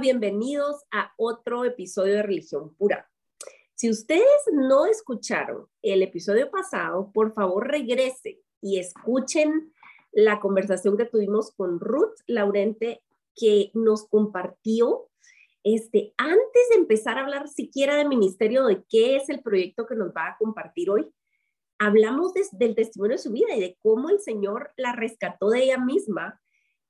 Bienvenidos a otro episodio de Religión Pura. Si ustedes no escucharon el episodio pasado, por favor regresen y escuchen la conversación que tuvimos con Ruth Laurente, que nos compartió este, antes de empezar a hablar siquiera del ministerio, de qué es el proyecto que nos va a compartir hoy, hablamos del testimonio de su vida y de cómo el Señor la rescató de ella misma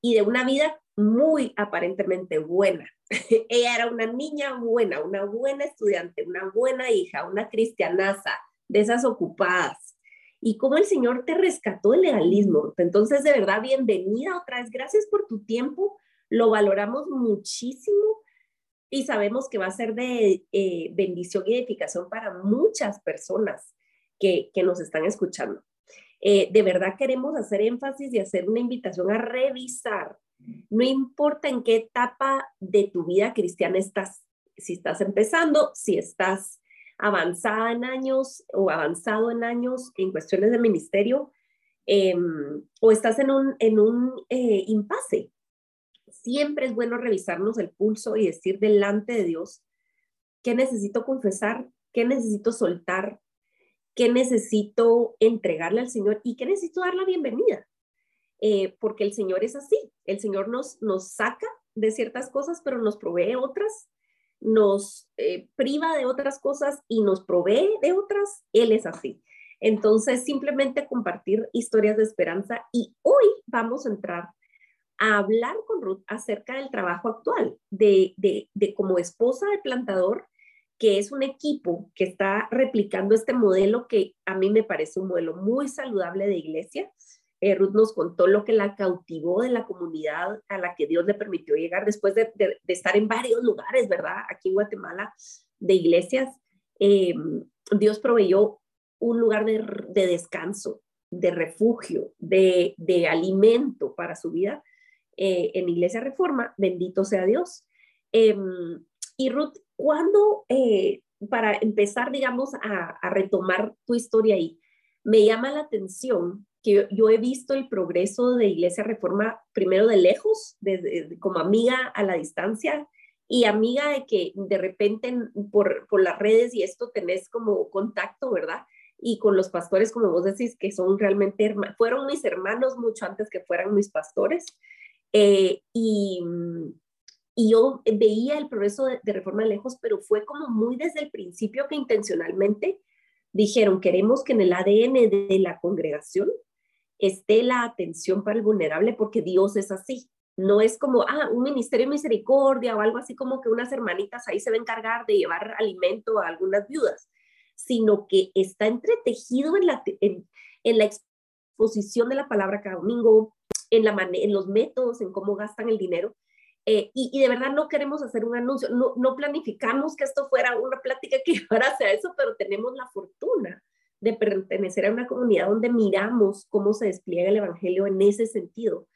y de una vida muy aparentemente buena. ella era una niña buena, una buena estudiante, una buena hija, una cristianaza, de esas ocupadas. Y cómo el Señor te rescató del legalismo. Entonces, de verdad, bienvenida otra vez. Gracias por tu tiempo. Lo valoramos muchísimo y sabemos que va a ser de eh, bendición y edificación para muchas personas que, que nos están escuchando. Eh, de verdad queremos hacer énfasis y hacer una invitación a revisar, no importa en qué etapa de tu vida cristiana estás, si estás empezando, si estás avanzada en años o avanzado en años en cuestiones de ministerio, em, o estás en un, en un eh, impasse, siempre es bueno revisarnos el pulso y decir delante de Dios qué necesito confesar, qué necesito soltar, qué necesito entregarle al Señor y qué necesito dar la bienvenida. Eh, porque el Señor es así, el Señor nos, nos saca de ciertas cosas, pero nos provee otras, nos eh, priva de otras cosas y nos provee de otras, Él es así. Entonces, simplemente compartir historias de esperanza y hoy vamos a entrar a hablar con Ruth acerca del trabajo actual, de, de, de, como esposa de plantador, que es un equipo que está replicando este modelo que a mí me parece un modelo muy saludable de iglesia. Eh, Ruth nos contó lo que la cautivó de la comunidad a la que Dios le permitió llegar después de, estar en varios lugares, ¿verdad? Aquí en Guatemala, de iglesias. Eh, Dios proveyó un lugar de, de descanso, de refugio, de, alimento para su vida eh, en Iglesia Reforma, bendito sea Dios. Em, y Ruth, ¿cuándo, eh, para empezar, digamos, a, retomar tu historia ahí, me llama la atención que yo, he visto el progreso de Iglesia Reforma primero de lejos, como amiga a la distancia, y amiga de que de repente por, por, las redes y esto tenés como contacto, ¿verdad? Y con los pastores, como vos decís, que son realmente, fueron mis hermanos mucho antes que fueran mis pastores. Eh, y, yo veía el progreso de, reforma lejos, pero fue como muy desde el principio que intencionalmente dijeron, queremos que en el ADN de la congregación esté la atención para el vulnerable porque Dios es así. No es como, ah, un ministerio de misericordia o algo así como que unas hermanitas ahí se va a de llevar alimento a algunas viudas, sino que está entretejido en la, en la exposición de la palabra cada domingo, en, la en los métodos, en cómo gastan el dinero. Eh, y, de verdad no queremos hacer un anuncio, no, no planificamos que esto fuera una plática que llevara hacia eso, pero tenemos la fortuna de pertenecer a una comunidad donde miramos cómo se despliega el Evangelio en ese sentido.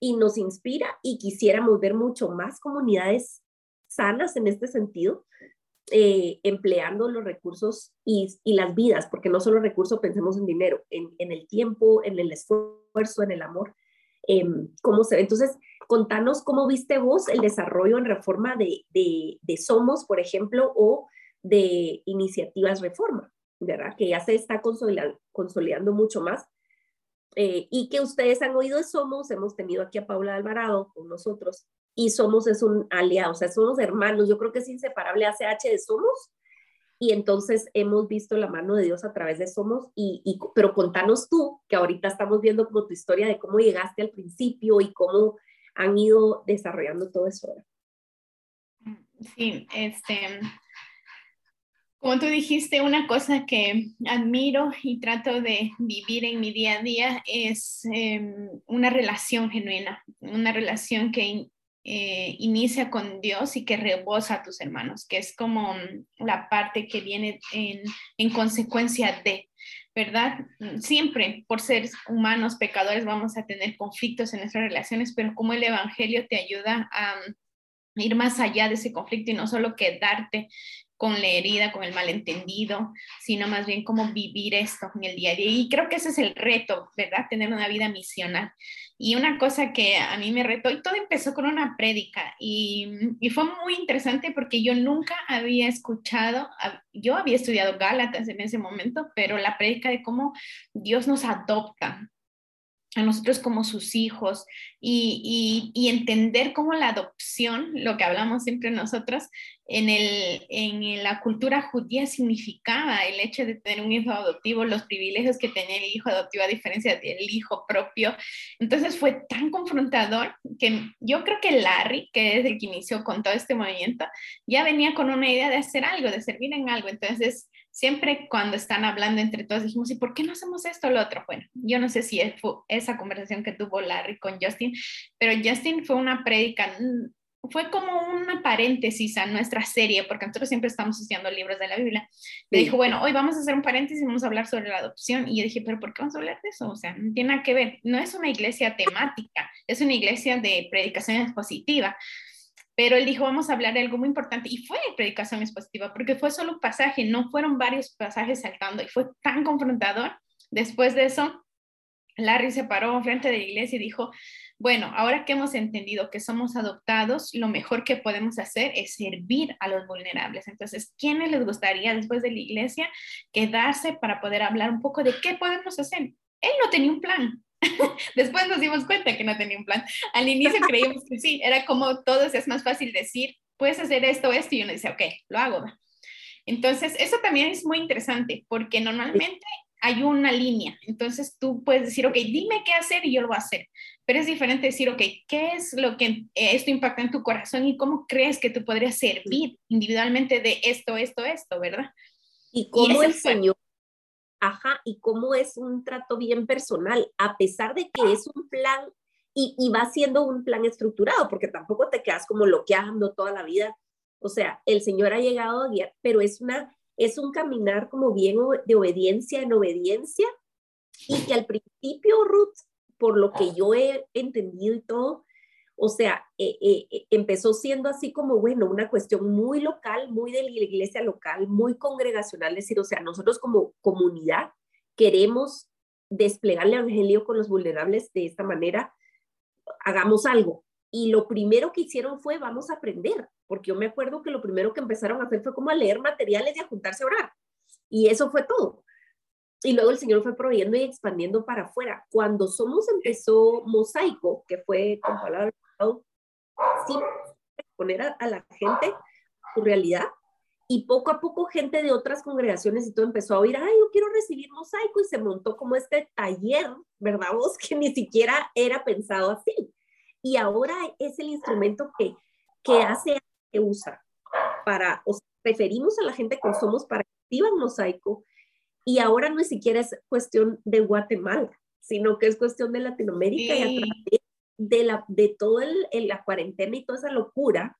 Y nos inspira y quisiéramos ver mucho más comunidades sanas en este sentido, eh, empleando los recursos y, y, las vidas, porque no solo recursos, pensemos en dinero, en, en el tiempo, en el esfuerzo, en el amor, Em, cómo se ve. Entonces, contanos cómo viste vos el desarrollo en reforma de, de, Somos, por ejemplo, o de iniciativas reforma, ¿verdad? Que ya se está consolidando, mucho más. Eh, y que ustedes han oído de Somos, hemos tenido aquí a Paula Alvarado con nosotros, y Somos es un aliado, o sea, somos hermanos, yo creo que es inseparable ACH de Somos, y entonces hemos visto la mano de Dios a través de Somos, y, pero contanos tú, que ahorita estamos viendo como tu historia de cómo llegaste al principio y cómo han ido desarrollando todo eso. Sí, este, como tú dijiste, una cosa que admiro y trato de vivir en mi día a día es em, una relación genuina, una relación que eh, inicia con Dios y que rebosa a tus hermanos, que es como la parte que viene en, en consecuencia de, ¿verdad? Siempre por ser humanos, pecadores, vamos a tener conflictos en nuestras relaciones, pero como el Evangelio te ayuda a ir más allá de ese conflicto y no solo quedarte con la herida, con el malentendido, sino más bien cómo vivir esto en el día a día. Y creo que ese es el reto, ¿verdad? Tener una vida misional. Y una cosa que a mí me retó, y todo empezó con una prédica, y, fue muy interesante porque yo nunca había escuchado, yo había estudiado Gálatas en ese momento, pero la prédica de cómo Dios nos adopta, a nosotros como sus hijos y, y, entender cómo la adopción, lo que hablamos siempre nosotros, en, el, en la cultura judía significaba el hecho de tener un hijo adoptivo, los privilegios que tenía el hijo adoptivo a diferencia del hijo propio. Entonces fue tan confrontador que yo creo que Larry, que es el que inició con todo este movimiento, ya venía con una idea de hacer algo, de servir en algo. Entonces siempre cuando están hablando entre todos dijimos, ¿y por qué no hacemos esto o lo otro? Bueno, yo no sé si fue esa conversación que tuvo Larry con Justin, pero Justin fue una prédica, mm, fue como una paréntesis a nuestra serie, porque nosotros siempre estamos estudiando libros de la Biblia. Le dijo, bueno, hoy vamos a hacer un paréntesis y vamos a hablar sobre la adopción. Y yo dije, pero ¿por qué vamos a hablar de eso? O sea, no tiene nada que ver. No es una iglesia temática, es una iglesia de predicación expositiva. Pero él dijo, vamos a hablar de algo muy importante. Y fue predicación expositiva, porque fue solo un pasaje, no fueron varios pasajes saltando. Y fue tan confrontador. Después de eso, Larry se paró frente de la iglesia y dijo, bueno, ahora que hemos entendido que somos adoptados, lo mejor que podemos hacer es servir a los vulnerables. Entonces, ¿quiénes les gustaría después de la iglesia quedarse para poder hablar un poco de qué podemos hacer? Él no tenía un plan, Después nos dimos cuenta que no tenía un plan. Al inicio creíamos que sí, era como todos, es más fácil decir, puedes hacer esto, esto, y uno dice, ok, lo hago. Entonces, eso también es muy interesante porque normalmente hay una línea. Entonces, tú puedes decir, ok, dime qué hacer y yo lo voy a hacer. Pero es diferente decir, ok, ¿qué es lo que eh, esto impacta en tu corazón y cómo crees que tú podrías servir individualmente de esto, esto, esto, verdad? Y cómo el Señor y cómo es un trato bien personal, a pesar de que es un plan y, va siendo un plan estructurado, porque tampoco te quedas como bloqueando toda la vida. O sea, el Señor ha llegado a guiar, pero es, una, es un caminar como bien de obediencia en obediencia y que al principio, Ruth, por lo que yo he entendido y todo, o sea, eh, eh, eh, empezó siendo así como, bueno, una cuestión muy local, muy de la iglesia local, muy congregacional, es decir, o sea, nosotros como comunidad queremos desplegar el evangelio con los vulnerables de esta manera, hagamos algo. Y lo primero que hicieron fue, vamos a aprender, porque yo me acuerdo que lo primero que empezaron a hacer fue como a leer materiales y a juntarse a orar. Y eso fue todo. Y luego el Señor fue proveyendo y expandiendo para afuera. Cuando Somos empezó Mosaico, que fue con palabras sí, poner a, la gente su realidad y poco a poco gente de otras congregaciones y todo empezó a oír, ay, yo quiero recibir mosaico y se montó como este taller, ¿verdad vos? Que ni siquiera era pensado así. Y ahora es el instrumento que, que hace, que usa para, o sea, referimos a la gente con Somos para que activan mosaico y ahora no es siquiera es cuestión de Guatemala, sino que es cuestión de Latinoamérica y a través de, la, de toda la cuarentena y toda esa locura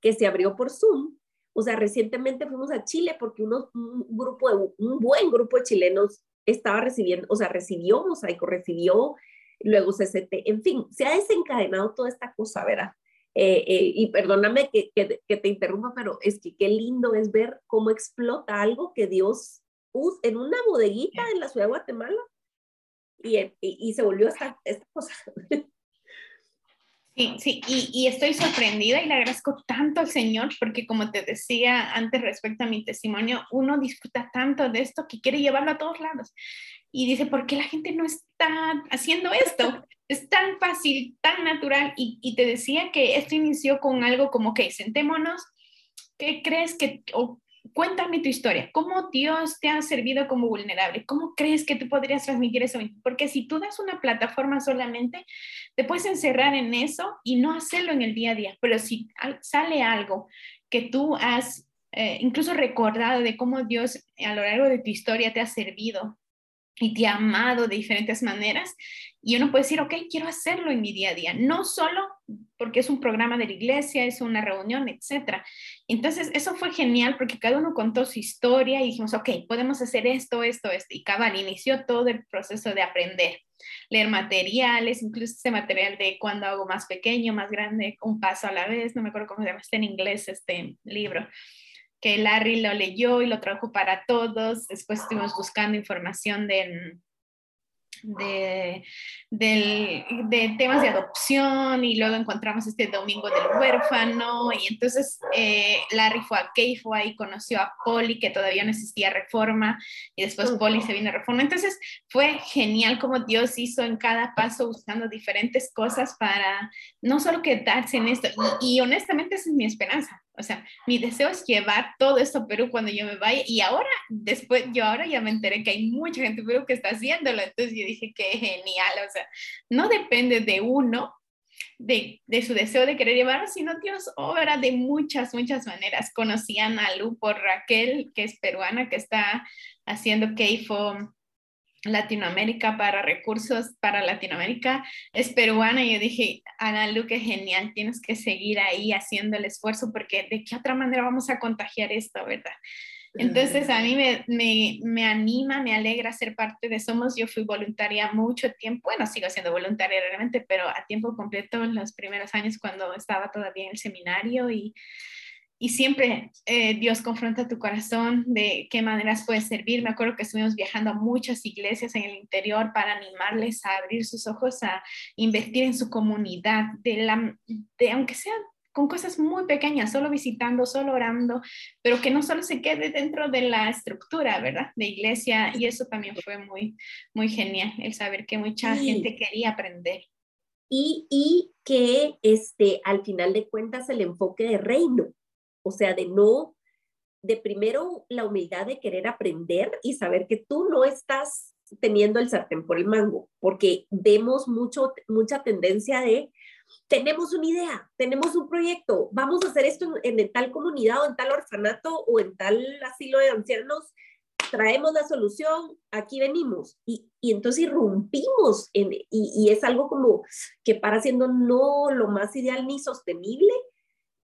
que se abrió por Zoom. O sea, recientemente fuimos a Chile porque uno, un, grupo de, un buen grupo de chilenos estaba recibiendo, o sea, recibió Mosaico, recibió luego CCT, en fin, se ha desencadenado toda esta cosa, ¿verdad? Eh, eh, y perdóname que, que, que, te interrumpa, pero es que qué lindo es ver cómo explota algo que Dios usa en una bodeguita en la ciudad de Guatemala y, y, y se volvió esta, esta cosa. Sí, sí, y, y, estoy sorprendida y le agradezco tanto al Señor porque como te decía antes respecto a mi testimonio, uno disfruta tanto de esto que quiere llevarlo a todos lados. Y dice, ¿por qué la gente no está haciendo esto? Es tan fácil, tan natural. Y, y te decía que esto inició con algo como que sentémonos, ¿qué crees que, o cuéntame tu historia, cómo Dios te ha servido como vulnerable, cómo crees que tú podrías transmitir eso, porque si tú das una plataforma solamente, te puedes encerrar en eso y no hacerlo en el día a día, pero si sale algo que tú has eh, incluso recordado de cómo Dios a lo largo de tu historia te ha servido, y te ha amado de diferentes maneras. Y uno puede decir, ok, quiero hacerlo en mi día a día, no solo porque es un programa de la iglesia, es una reunión, etc. Entonces, eso fue genial porque cada uno contó su historia y dijimos, ok, podemos hacer esto, esto, esto. Y cabal, inició todo el proceso de aprender, leer materiales, incluso ese material de cuando hago más pequeño, más grande, un paso a la vez, no me acuerdo cómo se llama, está en inglés este libro que Larry lo leyó y lo trajo para todos. Después estuvimos buscando información de, de, de, temas de adopción y luego encontramos este domingo del huérfano y entonces eh, Larry fue a Keifo y conoció a Polly que todavía no existía reforma y después Polly se vino a reforma. Entonces fue genial como Dios hizo en cada paso buscando diferentes cosas para no solo quedarse en esto y, y honestamente esa es mi esperanza. O sea, mi deseo es llevar todo esto a Perú cuando yo me vaya y ahora, después, yo ahora ya me enteré que hay mucha gente en Perú que está haciéndolo, entonces yo dije que genial, o sea, no depende de uno, de, de, su deseo de querer llevarlo, sino Dios obra de muchas, muchas maneras. Conocían a Lu por Raquel, que es peruana, que está haciendo KFO Latinoamérica para recursos para Latinoamérica es peruana y yo dije, Ana Lu, qué genial, tienes que seguir ahí haciendo el esfuerzo porque de qué otra manera vamos a contagiar esto, ¿verdad? Entonces a mí me, me, me, anima, me alegra ser parte de Somos. Yo fui voluntaria mucho tiempo, bueno, sigo siendo voluntaria realmente, pero a tiempo completo en los primeros años cuando estaba todavía en el seminario y y siempre eh, Dios confronta tu corazón de qué maneras puedes servir. Me acuerdo que estuvimos viajando a muchas iglesias en el interior para animarles a abrir sus ojos, a invertir en su comunidad, de, la, de aunque sea con cosas muy pequeñas, solo visitando, solo orando, pero que no solo se quede dentro de la estructura, ¿verdad? De iglesia. Y eso también fue muy, muy genial, el saber que mucha gente quería aprender. Y, y que este, al final de cuentas el enfoque de reino, o sea, de no, de primero la humildad de querer aprender y saber que tú no estás teniendo el sartén por el mango, porque vemos mucho, mucha tendencia de, tenemos una idea, tenemos un proyecto, vamos a hacer esto en, tal comunidad o en tal orfanato o en tal asilo de ancianos, traemos la solución, aquí venimos. Y, y entonces irrumpimos y, es algo como que para siendo no lo más ideal ni sostenible,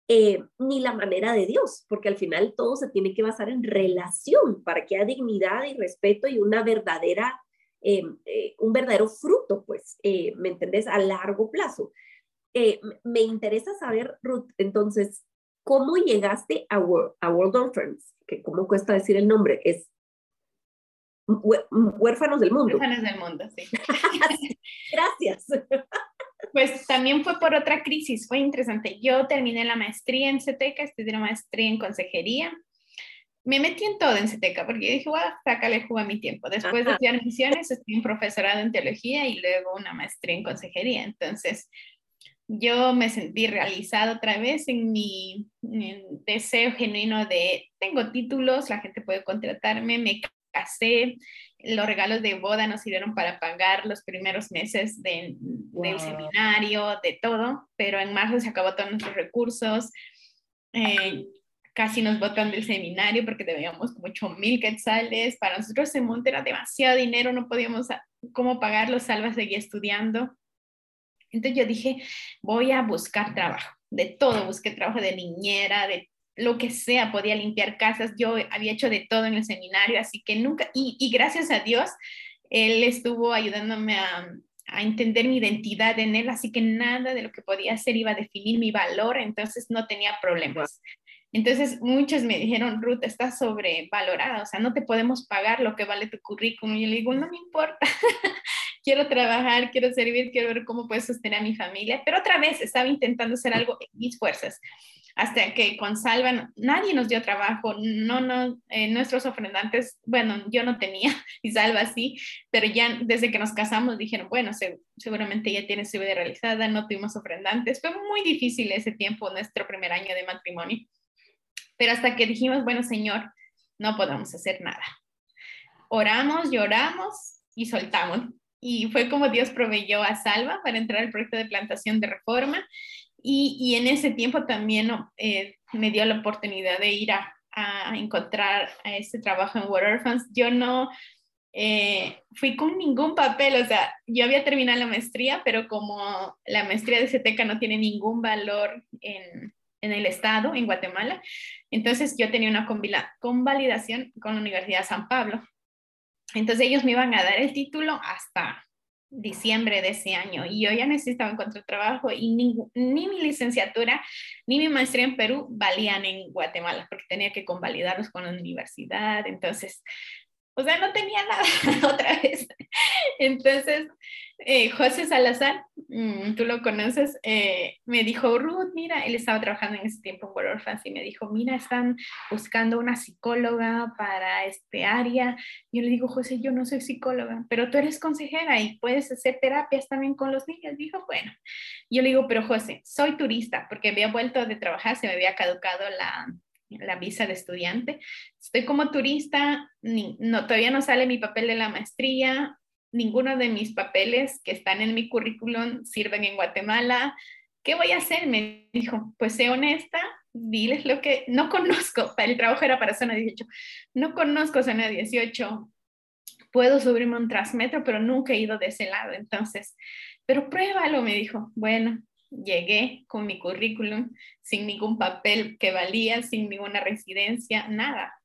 eh, ni la manera de Dios, porque al final todo se tiene que basar en relación para que haya dignidad y respeto y una verdadera, eh, eh, un verdadero fruto, pues, ¿me entendés? A largo plazo. me interesa saber, Ruth, entonces, ¿cómo llegaste a, a World Orphans? Que cómo cuesta decir el nombre, es Huérfanos del Mundo. Huérfanos del Mundo, sí. Gracias. Pues también fue por otra crisis, fue interesante. Yo terminé la maestría en CETECA, estudié la maestría en consejería. Me metí en todo en CETECA porque dije, bueno, sácale jugo a mi tiempo. Después de estudiar misiones, estudié un profesorado en teología y luego una maestría en consejería. Entonces, yo me sentí realizada otra vez en mi deseo genuino de, tengo títulos, la gente puede contratarme, me casé, los regalos de boda nos sirvieron para pagar los primeros meses del seminario, de todo, pero en marzo se acabó todos nuestros recursos. Eh, casi nos botan del seminario porque debíamos como 8 mil quetzales. Para nosotros ese monte era demasiado dinero, no podíamos cómo pagarlo, Salva seguía estudiando. Entonces yo dije, voy a buscar trabajo, de todo, busqué trabajo de niñera, de lo que sea, podía limpiar casas, yo había hecho de todo en el seminario, así que nunca, y, gracias a Dios, él estuvo ayudándome a, entender mi identidad en él, así que nada de lo que podía hacer iba a definir mi valor, entonces no tenía problemas. Entonces muchos me dijeron, Ruth, estás sobrevalorada, o sea, no te podemos pagar lo que vale tu currículum. Y yo le digo, no me importa, quiero trabajar, quiero servir, quiero ver cómo puedo sostener a mi familia, pero otra vez estaba intentando hacer algo en mis fuerzas hasta que con Salva nadie nos dio trabajo, no, no, eh, nuestros ofrendantes, bueno, yo no tenía y Salva sí, pero ya desde que nos casamos dijeron, bueno, seguramente ya tiene su vida realizada, no tuvimos ofrendantes, fue muy difícil ese tiempo, nuestro primer año de matrimonio, pero hasta que dijimos, bueno, Señor, no podemos hacer nada. Oramos, lloramos y soltamos. Y fue como Dios proveyó a Salva para entrar al proyecto de plantación de reforma y, en ese tiempo también eh, me dio la oportunidad de ir a, encontrar a este trabajo en Water Orphans. Yo no, eh, fui con ningún papel, o sea, yo había terminado la maestría, pero como la maestría de CETECA no tiene ningún valor en, en el estado, en Guatemala, entonces yo tenía una convalidación con la Universidad de San Pablo. Entonces ellos me iban a dar el título hasta diciembre de ese año y yo ya necesitaba encontrar trabajo y ni, ni, mi licenciatura ni mi maestría en Perú valían en Guatemala porque tenía que convalidarlos con la universidad. Entonces, o sea, no tenía nada otra vez. Entonces, eh, José Salazar, mm, tú lo conoces, eh, me dijo, Ruth, mira, él estaba trabajando en ese tiempo en World Orphans y me dijo, mira, están buscando una psicóloga para este área. Yo le digo, José, yo no soy psicóloga, pero tú eres consejera y puedes hacer terapias también con los niños. Dijo, bueno, yo le digo, pero José, soy turista porque había vuelto de trabajar, se me había caducado la, la visa de estudiante. Estoy como turista, no, todavía no sale mi papel de la maestría, ninguno de mis papeles que están en mi currículum sirven en Guatemala. ¿Qué voy a hacer? Me dijo, pues sé honesta, diles lo que no conozco. El trabajo era para zona 18. No conozco zona 18. Puedo subirme un transmetro, pero nunca he ido de ese lado. Entonces, pero pruébalo, me dijo. Bueno, llegué con mi currículum sin ningún papel que valía, sin ninguna residencia, nada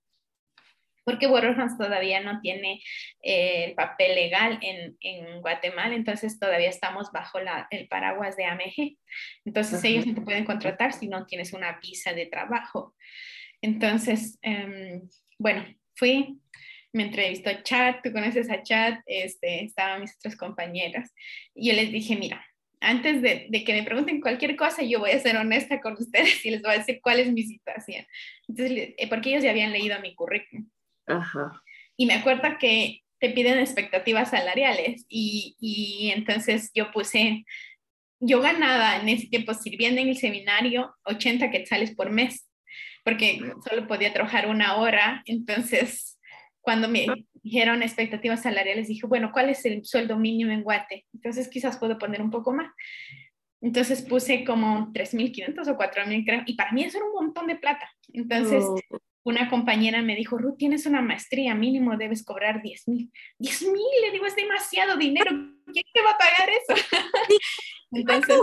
porque Borrojans todavía no tiene eh, el papel legal en, en, Guatemala, entonces todavía estamos bajo la, el paraguas de AMG. Entonces ellos no te pueden contratar si no tienes una visa de trabajo. Entonces, um, bueno, fui, me entrevistó Chat, tú conoces a Chat, este, estaban mis otras compañeras, y yo les dije, mira, antes de, de, que me pregunten cualquier cosa, yo voy a ser honesta con ustedes y les voy a decir cuál es mi situación. Entonces, eh, porque ellos ya habían leído mi currículum. Y me acuerdo que te piden expectativas salariales y, y entonces yo puse, yo ganaba en ese tiempo sirviendo en el seminario 80 quetzales por mes, porque solo podía trabajar una hora, entonces cuando me dijeron expectativas salariales dije, bueno, ¿cuál es el sueldo mínimo en Guate? Entonces quizás puedo poner un poco más. Entonces puse como 3.500 o 4.000, creo, y para mí eso era un montón de plata. Entonces, oh una compañera me dijo, Ruth, tienes una maestría, mínimo debes cobrar 10 mil. 10 mil, le digo, es demasiado dinero, ¿quién te va a pagar eso? Entonces,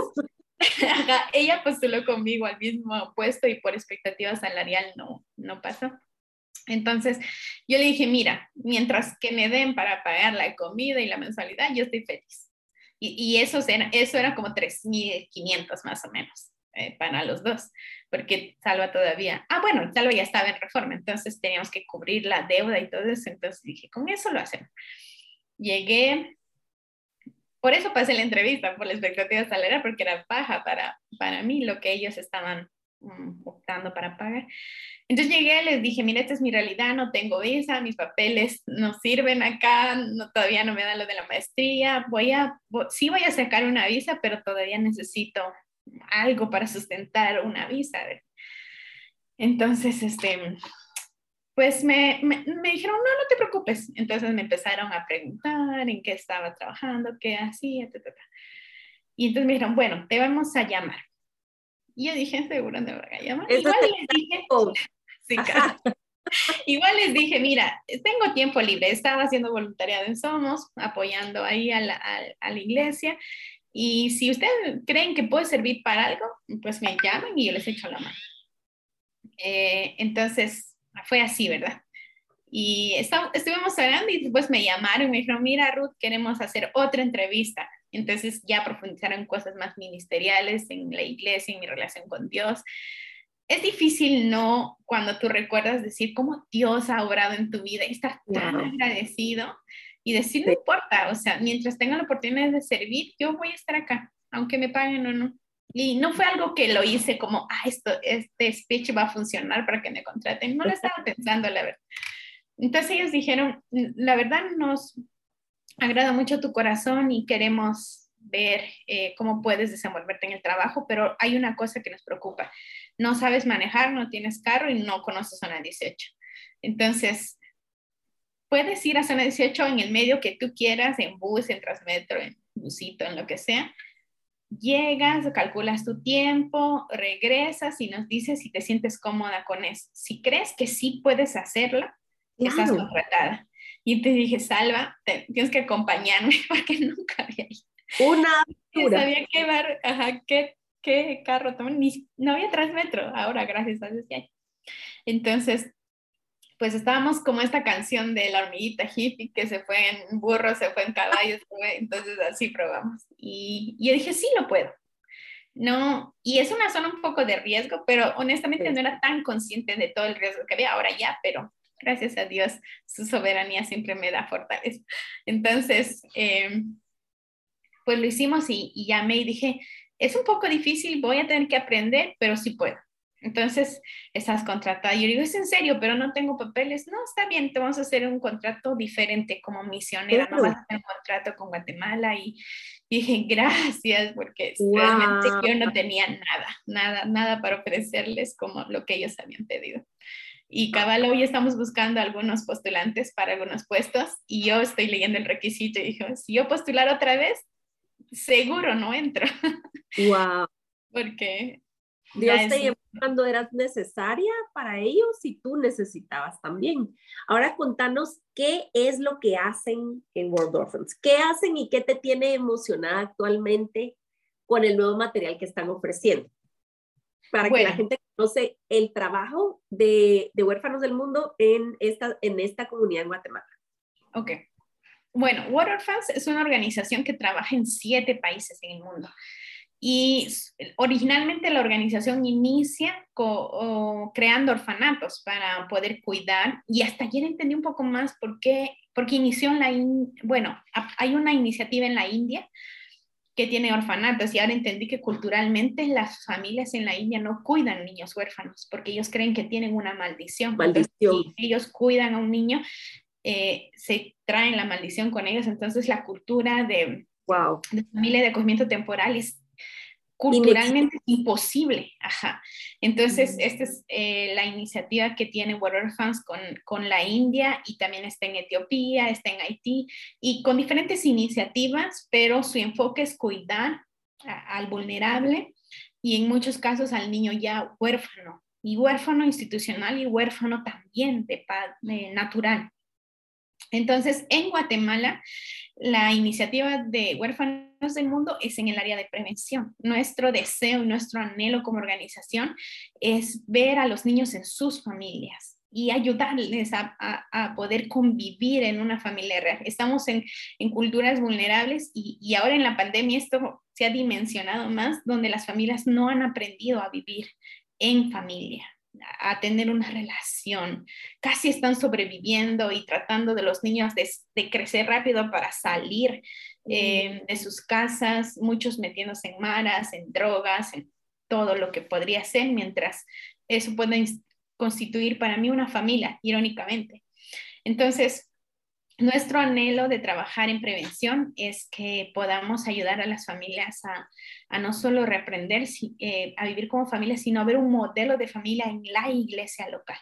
ella postuló conmigo al mismo puesto y por expectativa salarial no, no pasó. Entonces, yo le dije, mira, mientras que me den para pagar la comida y la mensualidad, yo estoy feliz. Y, eso, era, eso era como 3.500 más o menos eh, para los dos porque Salva todavía, ah, bueno, Salva ya estaba en reforma, entonces teníamos que cubrir la deuda y todo eso, entonces dije, con eso lo hacemos. Llegué, por eso pasé la entrevista, por la expectativa salarial, porque era baja para, para mí lo que ellos estaban optando para pagar. Entonces llegué, les dije, mira, esta es mi realidad, no tengo visa, mis papeles no sirven acá, todavía no me dan lo de la maestría, voy a, sí voy a sacar una visa, pero todavía necesito algo para sustentar una visa. Entonces, este, pues me, me, dijeron, no, no te preocupes. Entonces me empezaron a preguntar en qué estaba trabajando, qué hacía, etc. Y entonces me dijeron, bueno, te vamos a llamar. Y yo dije, seguro me van a llamar. Igual les dije, sí, Igual les dije, mira, tengo tiempo libre, estaba haciendo voluntariado en Somos, apoyando ahí a la, a, a la iglesia, y si ustedes creen que puede servir para algo, pues me llaman y yo les echo la mano. Eh, entonces, fue así, ¿verdad? Y estuvimos hablando y después me llamaron y me dijeron, mira, Ruth, queremos hacer otra entrevista. Entonces ya profundizaron cosas más ministeriales en la iglesia, en mi relación con Dios. Es difícil, ¿no? Cuando tú recuerdas decir cómo Dios ha obrado en tu vida y estar tan agradecido y decir, no importa, o sea, mientras tenga la oportunidad de servir, yo voy a estar acá, aunque me paguen o no. Y no fue algo que lo hice como, ah, esto, este speech va a funcionar para que me contraten. No lo estaba pensando, la verdad. Entonces ellos dijeron, la verdad nos agrada mucho tu corazón y queremos ver eh, cómo puedes desenvolverte en el trabajo, pero hay una cosa que nos preocupa. No sabes manejar, no tienes carro y no conoces zona 18. Entonces, puedes ir a zona 18 en el medio que tú quieras, en bus, en transmetro, en busito, en lo que sea. Llegas, calculas tu tiempo, regresas y nos dices si te sientes cómoda con eso. Si crees que sí puedes hacerla, estás contratada. Y te dije, Salva, tienes que acompañarme porque nunca había ido. Una aventura. Sabía qué, bar, ajá, qué, qué carro tomar, no había Transmetro, ahora gracias a Dios ya hay. Entonces, pues estábamos como esta canción de la hormiguita hippie que se fue en burro, se fue en caballo, entonces así probamos. Y, y yo dije, sí lo puedo. No, y es una zona un poco de riesgo, pero honestamente no era tan consciente de todo el riesgo que había ahora ya, pero gracias a Dios, su soberanía siempre me da fortaleza. Entonces, eh, pues lo hicimos y, y llamé y dije, es un poco difícil, voy a tener que aprender, pero sí puedo. Entonces, estás contratada. Yo digo, es en serio, pero no tengo papeles. No, está bien, te vamos a hacer un contrato diferente como misionera. No vas a hacer un contrato con Guatemala. Y dije, gracias, porque realmente yo no tenía nada, nada, nada para ofrecerles como lo que ellos habían pedido. Y cabal, hoy estamos buscando algunos postulantes para algunos puestos y yo estoy leyendo el requisito y dije, si yo postular otra vez, seguro no entro. Wow. Porque Dios te llevó cuando eras necesaria para ellos y tú necesitabas también. Ahora contanos qué es lo que hacen en World Orphans, qué hacen y qué te tiene emocionada actualmente con el nuevo material que están ofreciendo. Para que la gente conoce el trabajo de, de, huérfanos del mundo en esta, en esta comunidad en Guatemala. Ok. Bueno, World Orphans es una organización que trabaja en siete países en el mundo. Y originalmente la organización inicia creando orfanatos para poder cuidar y hasta ayer entendí un poco más por qué, porque inició en la, bueno, hay una iniciativa en la India que tiene orfanatos y ahora entendí que culturalmente las familias en la India no cuidan niños huérfanos porque ellos creen que tienen una maldición. Maldición. ellos cuidan a un niño, eh, se traen la maldición con ellos. Entonces la cultura de, wow. de familia de acogimiento temporal es culturalmente es imposible. Ajá. Entonces, esta es eh, la iniciativa que tiene Water Fans con, con, la India y también está en Etiopía, está en Haití y con diferentes iniciativas, pero su enfoque es cuidar al vulnerable y en muchos casos al niño ya huérfano y huérfano institucional y huérfano también de, de natural. Entonces, en Guatemala, la iniciativa de Huérfanos del Mundo es en el área de prevención. Nuestro deseo, nuestro anhelo como organización es ver a los niños en sus familias y ayudarles a, poder convivir en una familia real. Estamos en, culturas vulnerables y, y ahora en la pandemia esto se ha dimensionado más, donde las familias no han aprendido a vivir en familia a tener una relación. Casi están sobreviviendo y tratando de los niños de, crecer rápido para salir eh, de sus casas, muchos metiéndose en maras, en drogas, en todo lo que podría ser, mientras eso puede constituir para mí una familia, irónicamente. Entonces, nuestro anhelo de trabajar en prevención es que podamos ayudar a las familias a, no solo reaprender eh, a vivir como familia, sino a ver un modelo de familia en la iglesia local.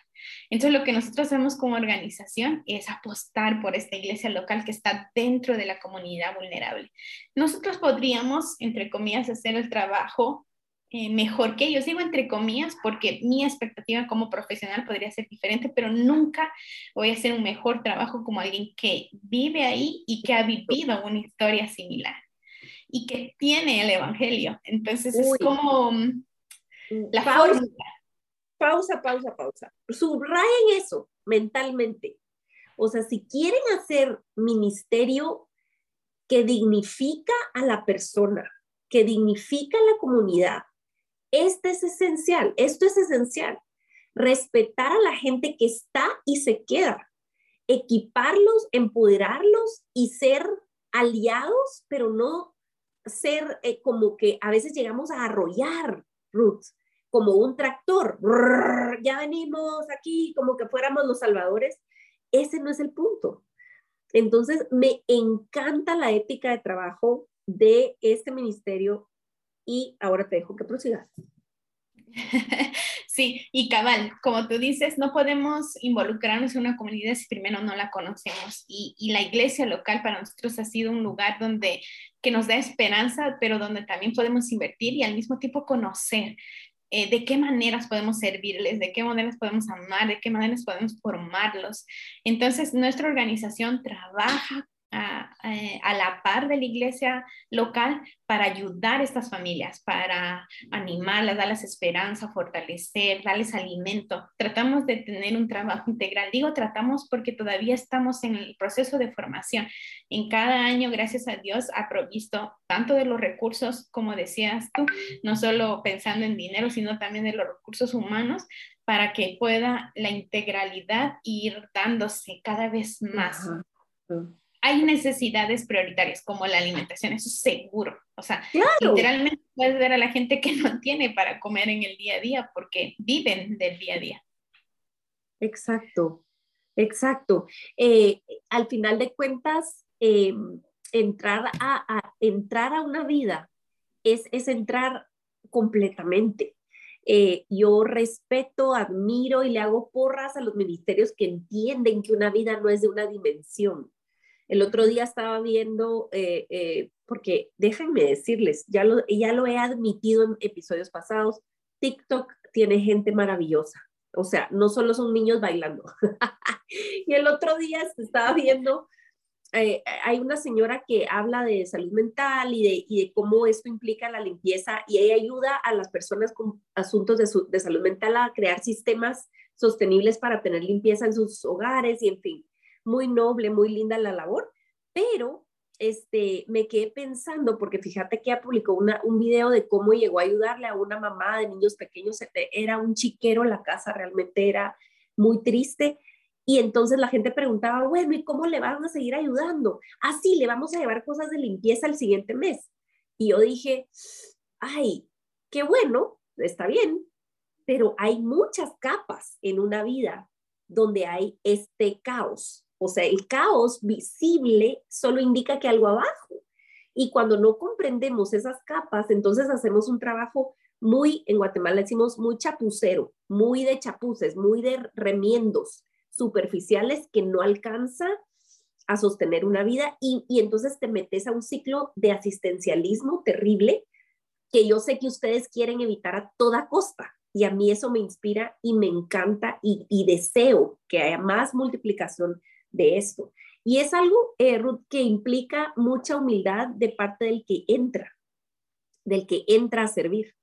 Entonces, lo que nosotros hacemos como organización es apostar por esta iglesia local que está dentro de la comunidad vulnerable. Nosotros podríamos, entre comillas, hacer el trabajo eh, mejor que ellos. Digo entre comillas porque mi expectativa como profesional podría ser diferente, pero nunca voy a hacer un mejor trabajo como alguien que vive ahí y que ha vivido una historia similar y que tiene el Evangelio. Entonces es como mm, la pausa, Pausa, pausa, pausa. Subrayen eso mentalmente. O sea, si quieren hacer ministerio que dignifica a la persona, que dignifica a la comunidad, este es esencial, esto es esencial. Respetar a la gente que está y se queda. Equiparlos, empoderarlos y ser aliados, pero no ser eh, como que a veces llegamos a arrollar, Ruth, como un tractor. ya venimos aquí como que fuéramos los salvadores. Ese no es el punto. Entonces, me encanta la ética de trabajo de este ministerio y ahora te dejo que prosigas. Sí, y cabal, como tú dices, no podemos involucrarnos en una comunidad si primero no la conocemos. Y, y, la iglesia local para nosotros ha sido un lugar donde que nos da esperanza, pero donde también podemos invertir y al mismo tiempo conocer eh, de qué maneras podemos servirles, de qué maneras podemos amar, de qué maneras podemos formarlos. Entonces, nuestra organización trabaja eh, a, la par de la iglesia local para ayudar a estas familias, para animarlas, darles esperanza, fortalecer, darles alimento. Tratamos de tener un trabajo integral. Digo tratamos porque todavía estamos en el proceso de formación. En cada año, gracias a Dios, ha provisto tanto de los recursos, como decías tú, no solo pensando en dinero, sino también de los recursos humanos para que pueda la integralidad ir dándose cada vez más hay necesidades prioritarias como la alimentación, eso es seguro. O sea, literalmente puedes ver a la gente que no tiene para comer en el día a día porque viven del día a día. Exacto, exacto. Eh, al final de cuentas, eh, entrar, a, entrar a una vida es, es entrar completamente. Eh, yo respeto, admiro y le hago porras a los ministerios que entienden que una vida no es de una dimensión, el otro día estaba viendo, eh, eh, porque déjenme decirles, ya lo, ya lo he admitido en episodios pasados, TikTok tiene gente maravillosa. O sea, no solo son niños bailando. y el otro día estaba viendo, eh, hay una señora que habla de salud mental y de, cómo esto implica la limpieza y ella ayuda a las personas con asuntos de salud mental a crear sistemas sostenibles para tener limpieza en sus hogares y en fin muy noble, muy linda la labor, pero este, me quedé pensando, porque fíjate que ella publicó una, un video de cómo llegó a ayudarle a una mamá de niños pequeños, era un chiquero, la casa realmente era muy triste. Y entonces la gente preguntaba, bueno, ¿y cómo le van a seguir ayudando? Ah, sí, le vamos a llevar cosas de limpieza el siguiente mes. Y yo dije, ay, qué bueno, está bien, pero hay muchas capas en una vida donde hay este caos o sea, el caos visible solo indica que algo abajo. Y cuando no comprendemos esas capas, entonces hacemos un trabajo muy, en Guatemala decimos, muy chapucero, muy de chapuces, muy de remiendos superficiales que no alcanza a sostener una vida y, y entonces te metes a un ciclo de asistencialismo terrible que yo sé que ustedes quieren evitar a toda costa. Y a mí eso me inspira y me encanta y, y deseo que haya más multiplicación de esto. Y es algo, eh, Ruth, que implica mucha humildad de parte del que entra, del que entra a servir,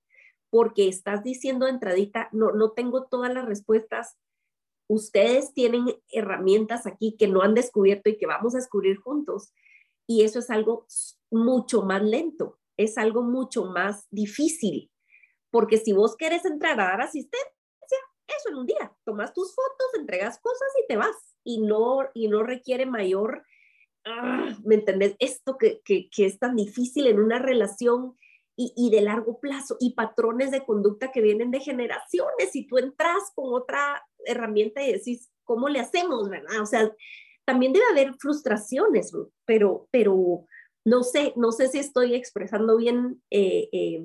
porque estás diciendo entradita, no, no tengo todas las respuestas. Ustedes tienen herramientas aquí que no han descubierto y que vamos a descubrir juntos. Y eso es algo mucho más lento, es algo mucho más difícil, porque si vos querés entrar a dar asistencia, eso en un día, tomas tus fotos, entregas cosas y te vas y no, y no requiere mayor, ah, ¿me entendés? Esto que, que, que, es tan difícil en una relación y, y, de largo plazo y patrones de conducta que vienen de generaciones y tú entras con otra herramienta y decís, ¿cómo le hacemos, verdad? O sea, también debe haber frustraciones, pero, pero no sé, no sé si estoy expresando bien eh, eh,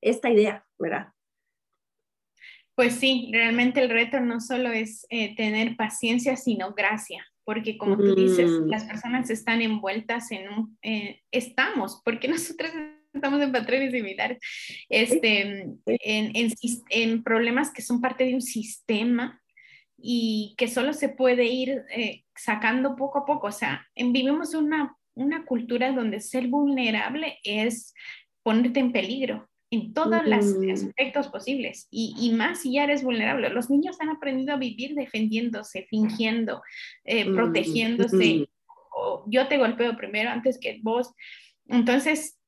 esta idea, ¿verdad? Pues sí, realmente el reto no solo es eh, tener paciencia, sino gracia, porque como tú dices, mm. las personas están envueltas en un, eh, estamos, porque nosotros estamos en patrones similares, este, en, en, en, problemas que son parte de un sistema y que solo se puede ir eh, sacando poco a poco. O sea, vivimos una, una cultura donde ser vulnerable es ponerte en peligro en todos los aspectos posibles y, y, más si ya eres vulnerable. Los niños han aprendido a vivir defendiéndose, fingiendo, eh, protegiéndose. o yo te golpeo primero antes que vos. Entonces,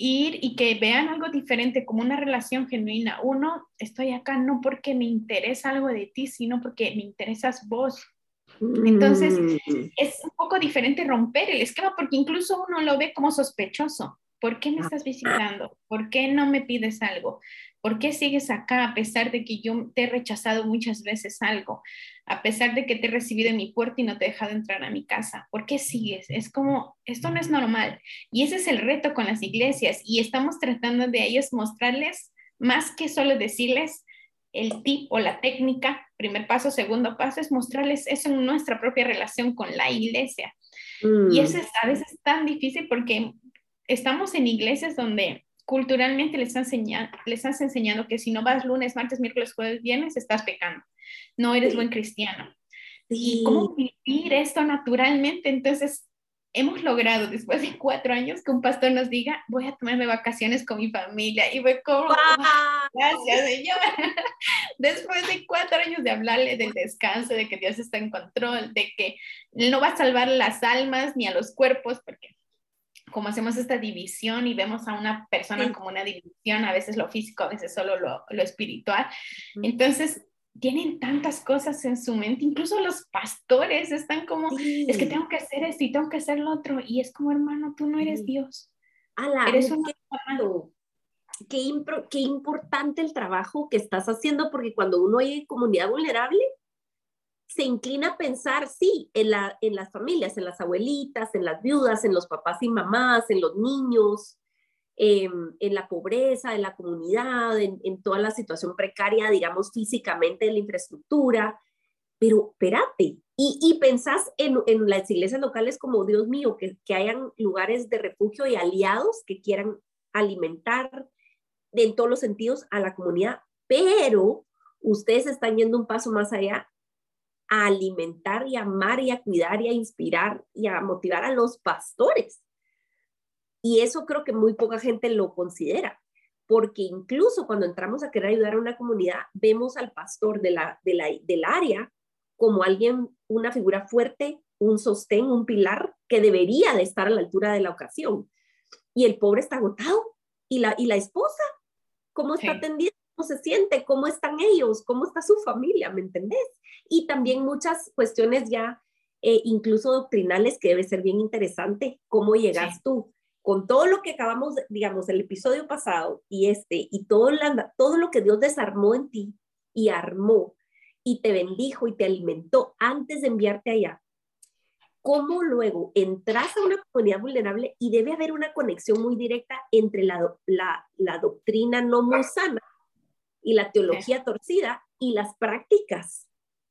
ir y que vean algo diferente como una relación genuina. Uno, estoy acá no porque me interesa algo de ti, sino porque me interesas vos. Entonces, es un poco diferente romper el esquema porque incluso uno lo ve como sospechoso. ¿Por qué me ah. estás visitando? ¿Por qué no me pides algo? ¿Por qué sigues acá a pesar de que yo te he rechazado muchas veces algo? A pesar de que te he recibido en mi puerta y no te he dejado entrar a mi casa. ¿Por qué sigues? Es como, esto no es normal. Y ese es el reto con las iglesias. Y estamos tratando de ellos mostrarles más que solo decirles el tip o la técnica. Primer paso, segundo paso es mostrarles eso en nuestra propia relación con la iglesia. Y eso mm. es a veces tan difícil porque estamos en iglesias donde culturalmente les, enseñando, les estás enseñando que si no vas lunes, martes, miércoles, jueves, viernes, estás pecando. No eres buen cristiano. ¿Y cómo vivir esto naturalmente? Entonces, hemos logrado después de cuatro años que un pastor nos diga, voy a tomarme vacaciones con mi familia. Y fue como, gracias Señor. después de cuatro años de hablarle del descanso, de que Dios está en control, de que no va a salvar las almas ni a los cuerpos, porque como hacemos esta división y vemos a una persona como una división, a veces lo físico, a veces solo lo, lo espiritual. Entonces, tienen tantas cosas en su mente, incluso los pastores están como, es que tengo que hacer esto y tengo que hacer lo otro, y es como, hermano, tú no eres Dios. eres un qué, qué importante el trabajo que estás haciendo, porque cuando uno hay comunidad vulnerable, se inclina a pensar, sí, en, la, en las familias, en las abuelitas, en las viudas, en los papás y mamás, en los niños, en la pobreza, en la comunidad, en, toda la situación precaria, digamos, físicamente en la infraestructura. Pero espérate, y, y pensás en, en, las iglesias locales como, Dios mío, que, que hayan lugares de refugio y aliados que quieran alimentar en todos los sentidos a la comunidad, pero ustedes están yendo un paso más allá a alimentar y amar y a cuidar y a inspirar y a motivar a los pastores y eso creo que muy poca gente lo considera, porque incluso cuando entramos a querer ayudar a una comunidad, vemos al pastor de la, de la, del área como alguien, una figura fuerte, un sostén, un pilar que debería de estar a la altura de la ocasión. Y el pobre está agotado. ¿Y la, y la esposa? ¿Cómo está atendiendo? ¿Cómo se siente? ¿Cómo están ellos? ¿Cómo está su familia? ¿Me entendés? Y también muchas cuestiones ya, eh, incluso doctrinales, que debe ser bien interesante. ¿Cómo llegas tú? con todo lo que acabamos, digamos, el episodio pasado y este, y todo, todo lo que Dios desarmó en ti y armó y te bendijo y te alimentó antes de enviarte allá, ¿cómo luego entras a una comunidad vulnerable y debe haber una conexión muy directa entre la, la, la doctrina no muy sana y la teología torcida y las prácticas?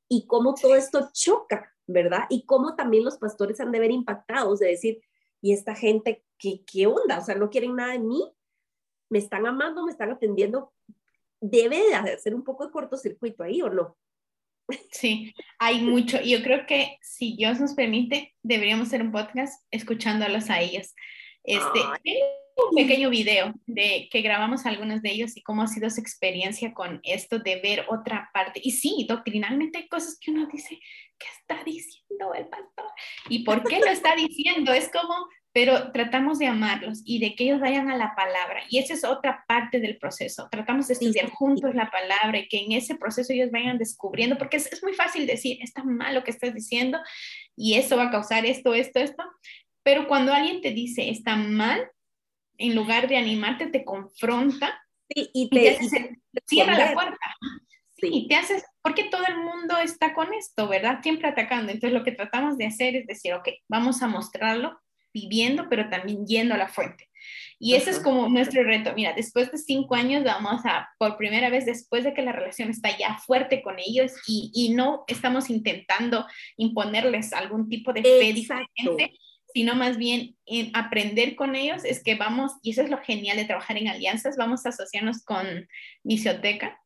Y cómo todo esto choca, ¿verdad? Y cómo también los pastores han de ver impactados de decir, y esta gente, ¿qué, ¿qué onda? O sea, no quieren nada de mí, me están amando, me están atendiendo. Debe de hacer un poco de cortocircuito ahí, ¿o no? Sí, hay mucho. Yo creo que si Dios nos permite, deberíamos hacer un podcast escuchándolos a ellos. Este, un pequeño video de que grabamos algunos de ellos y cómo ha sido su experiencia con esto de ver otra parte. Y sí, doctrinalmente hay cosas que uno dice, ¿qué está diciendo el pastor? ¿Y por qué lo está diciendo? Es como, pero tratamos de amarlos y de que ellos vayan a la palabra. Y esa es otra parte del proceso. Tratamos de estudiar juntos la palabra y que en ese proceso ellos vayan descubriendo, porque es, es muy fácil decir, está mal lo que estás diciendo y eso va a causar esto, esto, esto. Pero cuando alguien te dice, está mal, en lugar de animarte, te confronta y te, cierra la puerta. Sí. Y te haces, porque todo el mundo está con esto, ¿verdad? Siempre atacando. Entonces lo que tratamos de hacer es decir, ok, vamos a mostrarlo viviendo, pero también yendo a la fuente. Y ese es como nuestro reto. Mira, después de cinco años vamos a, por primera vez, después de que la relación está ya fuerte con ellos y, y no estamos intentando imponerles algún tipo de fe diferente, sino más bien en aprender con ellos, es que vamos, y eso es lo genial de trabajar en alianzas, vamos a asociarnos con Misioteca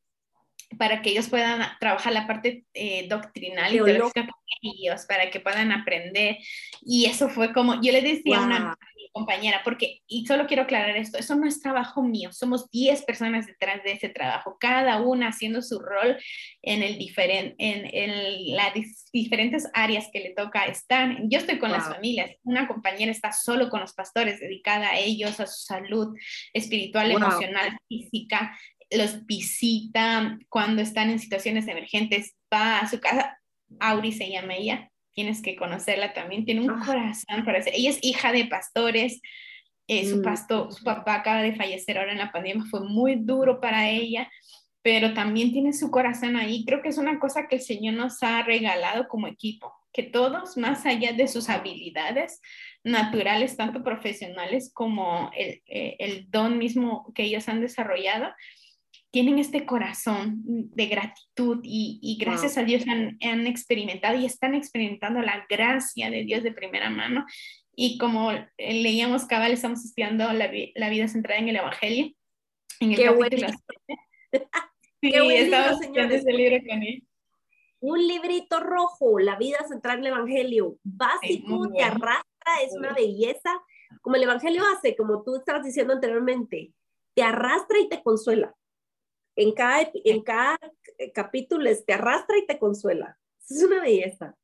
para que ellos puedan trabajar la parte eh, doctrinal y teológica con ellos, para que puedan aprender. Y eso fue como, yo le decía a una compañera, porque, y solo quiero aclarar esto, eso no es trabajo mío, somos 10 personas detrás de ese trabajo, cada una haciendo su rol en, el diferente en, en las diferentes áreas que le toca estar. Yo estoy con las familias, una compañera está solo con los pastores, dedicada a ellos, a su salud espiritual, emocional, física, los visita cuando están en situaciones emergentes, va a su casa. Auri se llama ella, tienes que conocerla también, tiene un ah. corazón para ser. Ella es hija de pastores, eh, su, mm. pastor, su papá acaba de fallecer ahora en la pandemia, fue muy duro para ella, pero también tiene su corazón ahí. Creo que es una cosa que el Señor nos ha regalado como equipo, que todos, más allá de sus habilidades naturales, tanto profesionales como el, eh, el don mismo que ellos han desarrollado, tienen este corazón de gratitud y, gracias a Dios han, experimentado y están experimentando la gracia de Dios de primera mano y como leíamos cabal, estamos estudiando la, la vida centrada en el Evangelio. En el Qué capítulo buen Sí, Qué buen libro, señores. ese libro con él. Un librito rojo, La vida central del Evangelio. Básico, te arrastra, es una belleza. Como el Evangelio hace, como tú estabas diciendo anteriormente, te arrastra y te consuela. En cada, en cada eh, capítulo te arrastra y te consuela. Es una belleza.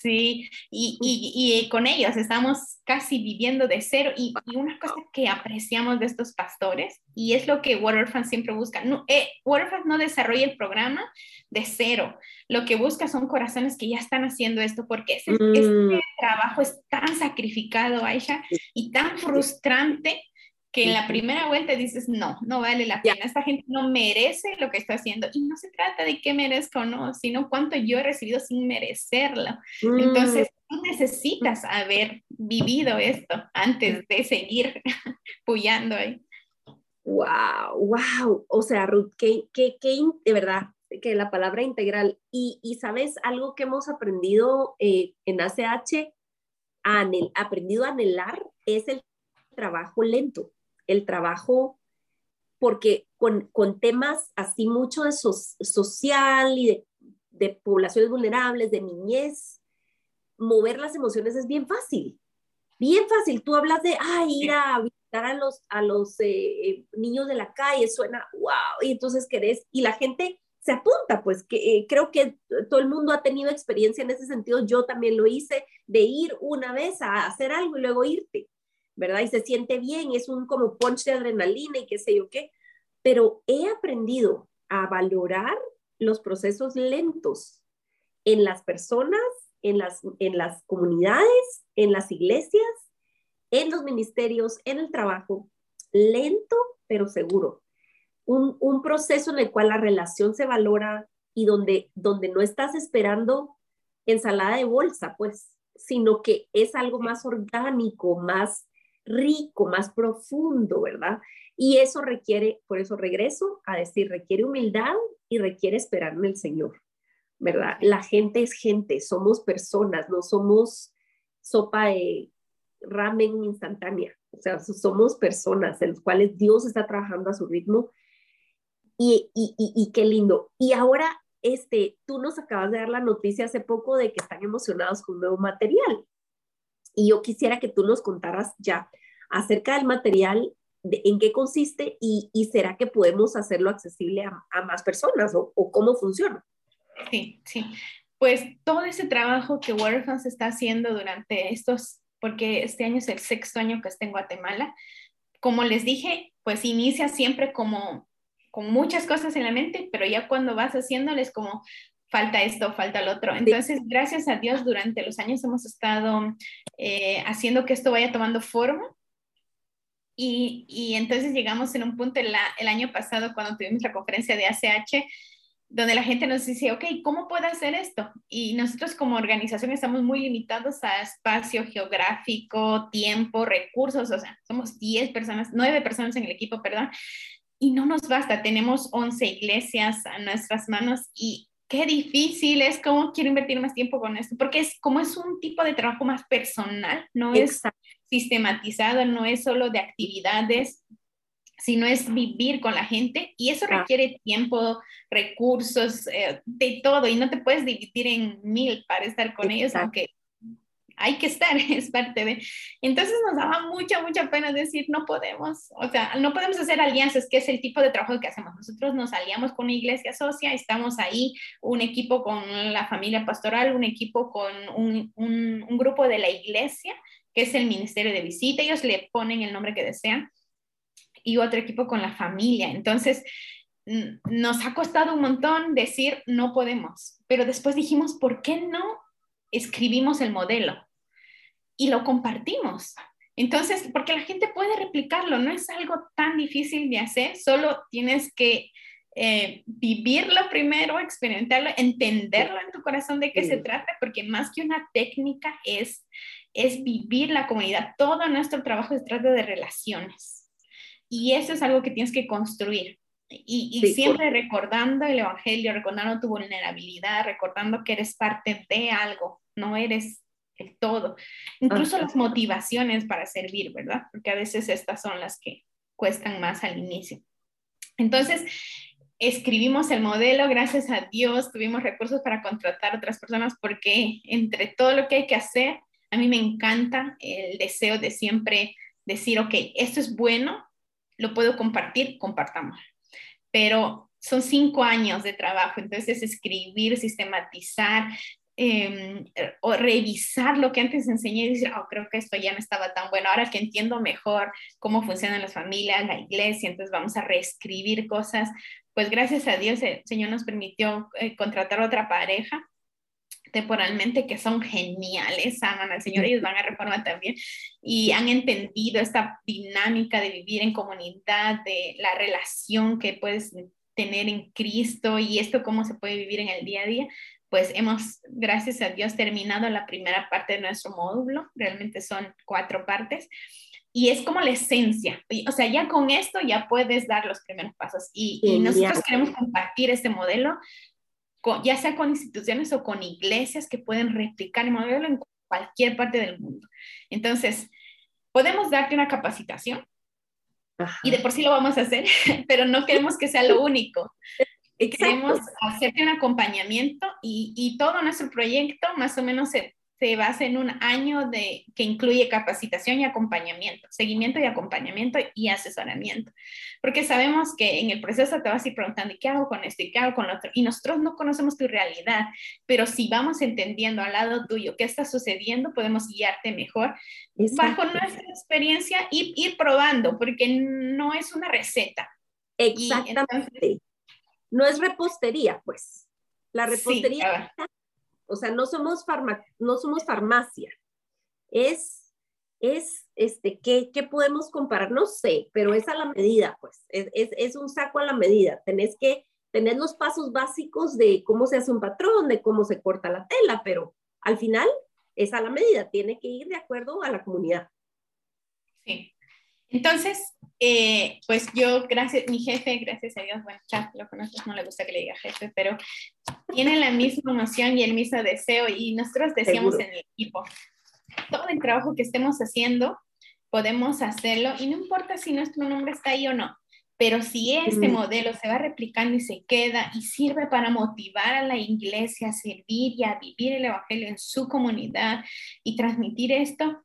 Sí, y, y, y con ellos estamos casi viviendo de cero. Y, y una cosa que apreciamos de estos pastores, y es lo que Waterfront siempre busca, no, eh, Waterfront no desarrolla el programa de cero. Lo que busca son corazones que ya están haciendo esto, porque ese, Mm. este trabajo es tan sacrificado, Aisha, y tan frustrante que en la primera vuelta dices, no, no vale la pena, esta gente no merece lo que está haciendo. Y no se trata de que merezca o no, sino cuánto yo he recibido sin merecerlo. Mm, Entonces, tú necesitas haber vivido esto antes de seguir puyando ahí. Wow, wow. O sea, Ruth, que, que, que in- de verdad, que la palabra integral. Y, y sabes, algo que hemos aprendido eh, en ACH, anhel- aprendido a anhelar, es el trabajo lento, el trabajo, porque con, con temas así mucho de so- social y de, de poblaciones vulnerables, de niñez, mover las emociones es bien fácil. Bien fácil. Tú hablas de, ay, ir a visitar a los, a los eh, eh, niños de la calle, suena, wow, y entonces querés, y la gente se apunta, pues que eh, creo que todo el mundo ha tenido experiencia en ese sentido, yo también lo hice, de ir una vez a hacer algo y luego irte, ¿verdad? Y se siente bien, es un como punch de adrenalina y qué sé yo qué, pero he aprendido a valorar los procesos lentos en las personas, en las, en las comunidades, en las iglesias, en los ministerios, en el trabajo, lento pero seguro. Un, un, proceso en el cual la relación se valora y donde, donde no estás esperando ensalada de bolsa, pues, sino que es algo más orgánico, más rico, más profundo, ¿verdad? Y eso requiere, por eso regreso a decir, requiere humildad y requiere esperar en el Señor, ¿verdad? La gente es gente, somos personas, no somos sopa de ramen instantánea, o sea, somos personas en las cuales Dios está trabajando a su ritmo y, y, y, y, qué lindo. Y ahora, este, tú nos acabas de dar la noticia hace poco de que están emocionados con nuevo material. Y yo quisiera que tú nos contaras ya acerca del material, en qué consiste y, y, será que podemos hacerlo accesible a, más personas o, cómo funciona. Sí, sí. Pues todo ese trabajo que Waterfront está haciendo durante estos, porque este año es el sexto año que estoy en Guatemala, como les dije, pues inicia siempre como con muchas cosas en la mente, pero ya cuando vas haciéndoles como falta esto, falta lo otro. Entonces, gracias a Dios, durante los años hemos estado eh, haciendo que esto vaya tomando forma. Y, y, entonces llegamos en un punto el, el año pasado cuando tuvimos la conferencia de ACH, donde la gente nos dice, ok, ¿cómo puedo hacer esto? Y nosotros como organización estamos muy limitados a espacio geográfico, tiempo, recursos, o sea, somos 10 personas, 9 personas en el equipo, perdón, y no nos basta, tenemos 11 iglesias a nuestras manos y qué difícil es, cómo quiero invertir más tiempo con esto, porque es como es un tipo de trabajo más personal, no Exacto. es sistematizado, no es solo de actividades, sino es vivir con la gente y eso Ah. requiere tiempo, recursos, eh, de todo y no te puedes dividir en mil para estar con ellos, Exacto. aunque hay que estar, es parte de... Entonces nos daba mucha, mucha pena decir, no podemos, o sea, no podemos hacer alianzas, que es el tipo de trabajo que hacemos. Nosotros nos aliamos con una iglesia socia, estamos ahí, un equipo con la familia pastoral, un equipo con un, un, un grupo de la iglesia, que es el Ministerio de Visita, ellos le ponen el nombre que desean, y otro equipo con la familia. Entonces, nos ha costado un montón decir no podemos, pero después dijimos, ¿por qué no escribimos el modelo y lo compartimos? Entonces, porque la gente puede replicarlo, no es algo tan difícil de hacer, solo tienes que eh, vivirlo primero, experimentarlo, entenderlo en tu corazón de qué sí. se trata, porque más que una técnica es, es vivir la comunidad. Todo nuestro trabajo se trata de relaciones. Y eso es algo que tienes que construir. Y, y sí, siempre por... recordando el Evangelio, recordando tu vulnerabilidad, recordando que eres parte de algo, no eres el todo, incluso las motivaciones para servir, ¿verdad? Porque a veces estas son las que cuestan más al inicio. Entonces, escribimos el modelo, gracias a Dios tuvimos recursos para contratar a otras personas porque entre todo lo que hay que hacer, a mí me encanta el deseo de siempre decir, ok, esto es bueno, lo puedo compartir, compartamos. Pero son cinco años de trabajo, entonces escribir, sistematizar, em, o revisar lo que antes enseñé y decir, oh, creo que esto ya no estaba tan bueno, ahora que entiendo mejor cómo funcionan las familias, la iglesia, entonces vamos a reescribir cosas, pues gracias a Dios el Señor nos permitió eh, contratar otra pareja temporalmente que son geniales, aman al Señor, ellos van a reforma también y han entendido esta dinámica de vivir en comunidad, de la relación que puedes tener en Cristo y esto cómo se puede vivir en el día a día. Pues hemos, gracias a Dios, terminado la primera parte de nuestro módulo, realmente son cuatro partes y es como la esencia. O sea, ya con esto ya puedes dar los primeros pasos. Y, y nosotros queremos compartir este modelo, ya sea con instituciones o con iglesias que pueden replicar el modelo en cualquier parte del mundo. Entonces, podemos darte una capacitación y de por sí lo vamos a hacer, pero no queremos que sea lo único. Queremos hacerte un acompañamiento y, y, todo nuestro proyecto más o menos se se basa en un año de, que incluye capacitación y acompañamiento, seguimiento y acompañamiento y asesoramiento. Porque sabemos que en el proceso te vas a ir preguntando, ¿y qué hago con esto? ¿Y qué hago con lo otro? Y nosotros no conocemos tu realidad, pero si vamos entendiendo al lado tuyo qué está sucediendo, podemos guiarte mejor bajo nuestra experiencia y ir probando, porque no es una receta. Exactamente. No es repostería, pues. La repostería o sea, no somos, no somos farmacia. Es, es, este, ¿qué, ¿qué, podemos comparar? No sé, pero es a la medida, pues. Es, es, es, un saco a la medida. Tenés que tener los pasos básicos de cómo se hace un patrón, de cómo se corta la tela, pero al final es a la medida. Tiene que ir de acuerdo a la comunidad. Sí. Entonces, eh, pues yo, gracias, mi jefe, gracias a Dios, bueno, ya lo conoces, no le gusta que le diga jefe, pero tiene la misma emoción y el mismo deseo y nosotros decíamos en el equipo, todo el trabajo que estemos haciendo, podemos hacerlo y no importa si nuestro nombre está ahí o no, pero si este modelo se va replicando y se queda y sirve para motivar a la iglesia a servir y a vivir el evangelio en su comunidad y transmitir esto,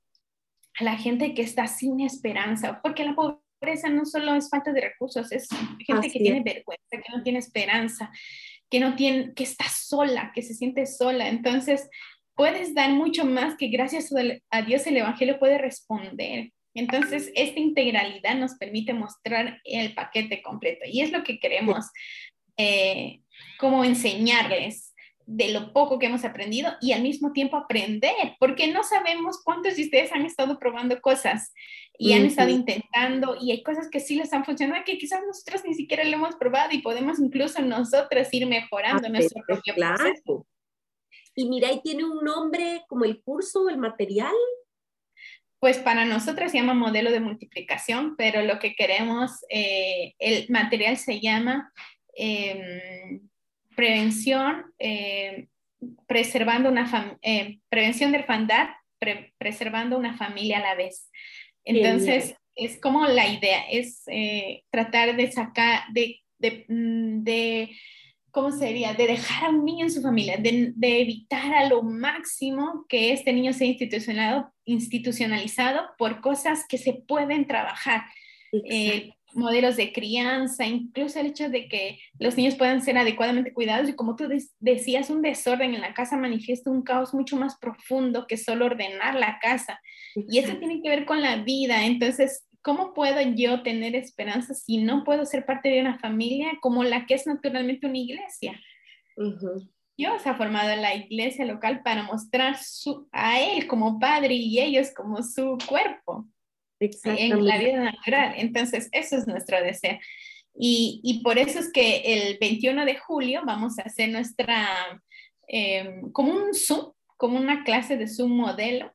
a la gente que está sin esperanza, porque la pobreza no solo es falta de recursos, es gente que tiene vergüenza, que no tiene esperanza, que no tiene, que está sola, que se siente sola. Entonces, puedes dar mucho más que gracias a Dios el Evangelio puede responder. Entonces, esta integralidad nos permite mostrar el paquete completo y es lo que queremos eh, como enseñarles de lo poco que hemos aprendido y al mismo tiempo aprender, porque no sabemos cuántos de ustedes han estado probando cosas y han estado intentando y hay cosas que sí les han funcionado que quizás nosotros ni siquiera lo hemos probado y podemos incluso nosotros ir mejorando nuestro propio proceso. Y mira, ¿y tiene un nombre como el curso, el material? Pues para nosotros se llama modelo de multiplicación, pero lo que queremos, eh, el material se llama... Em, prevención, eh, preservando una eh, prevención de orfandad, preservando una familia a la vez. Entonces, es como la idea, es eh, tratar de sacar, de, de, mm, de, ¿cómo sería? De dejar a un niño en su familia, de, de evitar a lo máximo que este niño sea institucionalizado, institucionalizado por cosas que se pueden trabajar modelos de crianza, incluso el hecho de que los niños puedan ser adecuadamente cuidados y como tú decías, un desorden en la casa manifiesta un caos mucho más profundo que solo ordenar la casa. Y eso tiene que ver con la vida. Entonces, ¿cómo puedo yo tener esperanza si no puedo ser parte de una familia como la que es naturalmente una iglesia? Dios ha formado la iglesia local para mostrar su, a Él como padre y ellos como su cuerpo en la vida natural. Entonces, eso es nuestro deseo. Y, y, por eso es que el 21 de julio vamos a hacer nuestra, em, como un Zoom, como una clase de Zoom modelo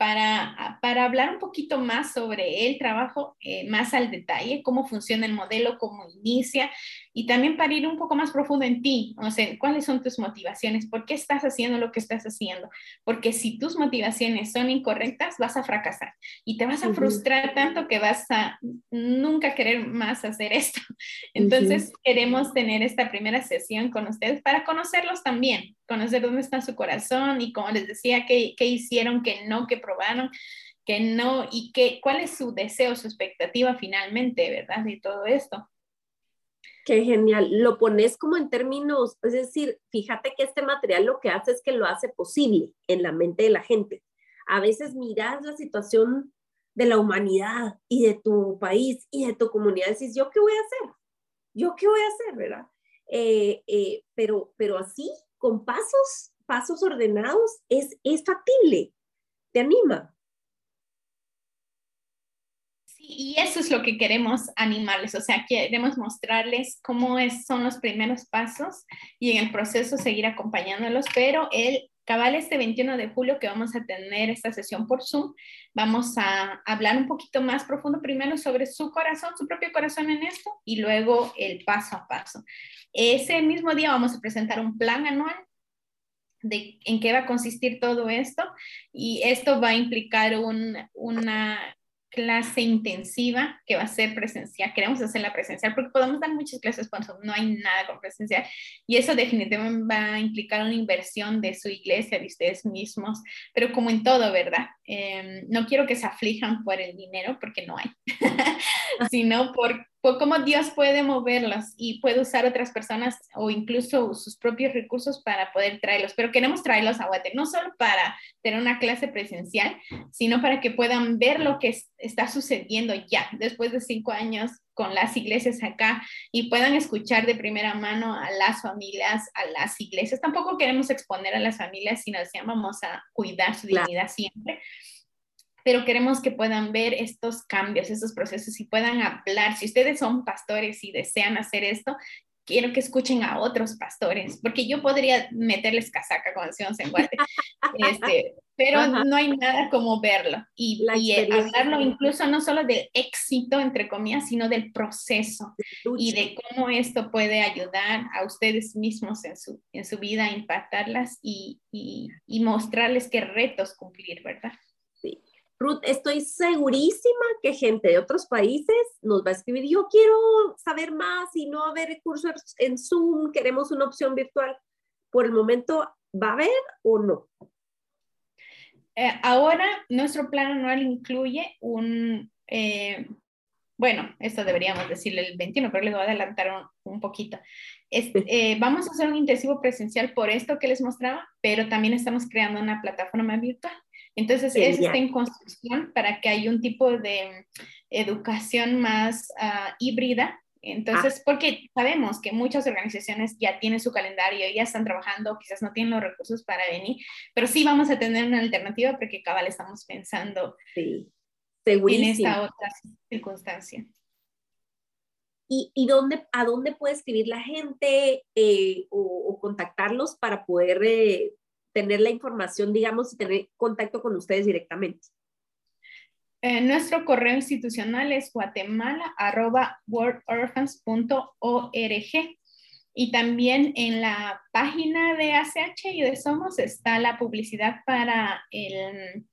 para, para hablar un poquito más sobre el trabajo, eh, más al detalle, cómo funciona el modelo, cómo inicia, y también para ir un poco más profundo en ti, o sea, cuáles son tus motivaciones, por qué estás haciendo lo que estás haciendo, porque si tus motivaciones son incorrectas, vas a fracasar y te vas a frustrar tanto que vas a nunca querer más hacer esto. Entonces, queremos tener esta primera sesión con ustedes para conocerlos también, conocer dónde está su corazón y como les decía, qué, qué hicieron, qué no, qué probaron que no y que, cuál es su deseo, su expectativa finalmente, ¿verdad? De todo esto. Qué genial. Lo pones como en términos, es decir, fíjate que este material lo que hace es que lo hace posible en la mente de la gente. A veces miras la situación de la humanidad y de tu país y de tu comunidad y dices, ¿yo qué voy a hacer? ¿Yo qué voy a hacer, verdad? Eh, eh, pero, pero así, con pasos, pasos ordenados, es, es factible. Te anima. Y eso es lo que queremos animarles, o sea, queremos mostrarles cómo es, son los primeros pasos y en el proceso seguir acompañándolos, pero el cabal este 21 de julio que vamos a tener esta sesión por Zoom, vamos a hablar un poquito más profundo primero sobre su corazón, su propio corazón en esto y luego el paso a paso. Ese mismo día vamos a presentar un plan anual de en qué va a consistir todo esto y esto va a implicar un, una clase intensiva que va a ser presencial. Queremos hacerla presencial porque podemos dar muchas clases cuando no hay nada con presencial y eso definitivamente va a implicar una inversión de su iglesia, de ustedes mismos, pero como en todo, ¿verdad? Em, no quiero que se aflijan por el dinero porque no hay, sino por por cómo Dios puede moverlos y puede usar otras personas o incluso sus propios recursos para poder traerlos. Pero queremos traerlos a Guate, no solo para tener una clase presencial, sino para que puedan ver lo que está sucediendo ya después de cinco años con las iglesias acá y puedan escuchar de primera mano a las familias, a las iglesias. Tampoco queremos exponer a las familias, sino decíamos vamos a cuidar su dignidad siempre pero queremos que puedan ver estos cambios, estos procesos y puedan hablar. Si ustedes son pastores y desean hacer esto, quiero que escuchen a otros pastores, porque yo podría meterles casaca, como decimos en Guate, este, pero no hay nada como verlo. Y, y hablarlo incluso no solo del éxito, entre comillas, sino del proceso y de cómo esto puede ayudar a ustedes mismos en su, en su vida, impactarlas y, y, y mostrarles qué retos cumplir, ¿verdad? Ruth, estoy segurísima que gente de otros países nos va a escribir, yo quiero saber más y no haber recursos en Zoom, queremos una opción virtual. Por el momento, ¿va a haber o no? Eh, ahora, nuestro plan anual incluye un, eh, bueno, esto deberíamos decirle el 21, pero les voy a adelantar un, poquito. Eh, vamos a hacer un intensivo presencial por esto que les mostraba, pero también estamos creando una plataforma virtual. Entonces, eso está en construcción para que haya un tipo de educación más ah, híbrida. Entonces, ah. porque sabemos que muchas organizaciones ya tienen su calendario, ya están trabajando, quizás no tienen los recursos para venir, pero sí vamos a tener una alternativa porque cabal estamos pensando en esta otra circunstancia. ¿Y, y dónde, a dónde puede escribir la gente eh, o, contactarlos para poder eh, tener la información, digamos, y tener contacto con ustedes directamente? Eh, nuestro correo institucional es guatemala.worldorphans.org y también en la página de ACH y de Somos está la publicidad para el,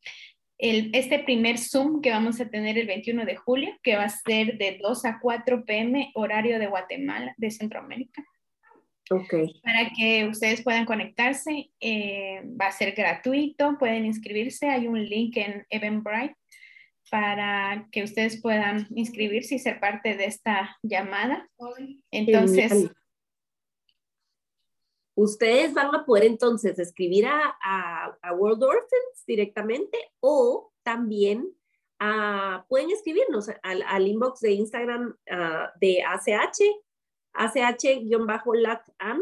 este primer Zoom que vamos a tener el 21 de julio, que va a ser de 2 a 4 pm horario de Guatemala, de Centroamérica. Para que ustedes puedan conectarse, eh, va a ser gratuito, pueden inscribirse, hay un link en Eventbrite para que ustedes puedan inscribirse y ser parte de esta llamada. Entonces... Ustedes van a poder entonces escribir a, a, World Orphans directamente o también ah, pueden escribirnos al, al, inbox de Instagram ah, de ACH ACH-LATAM,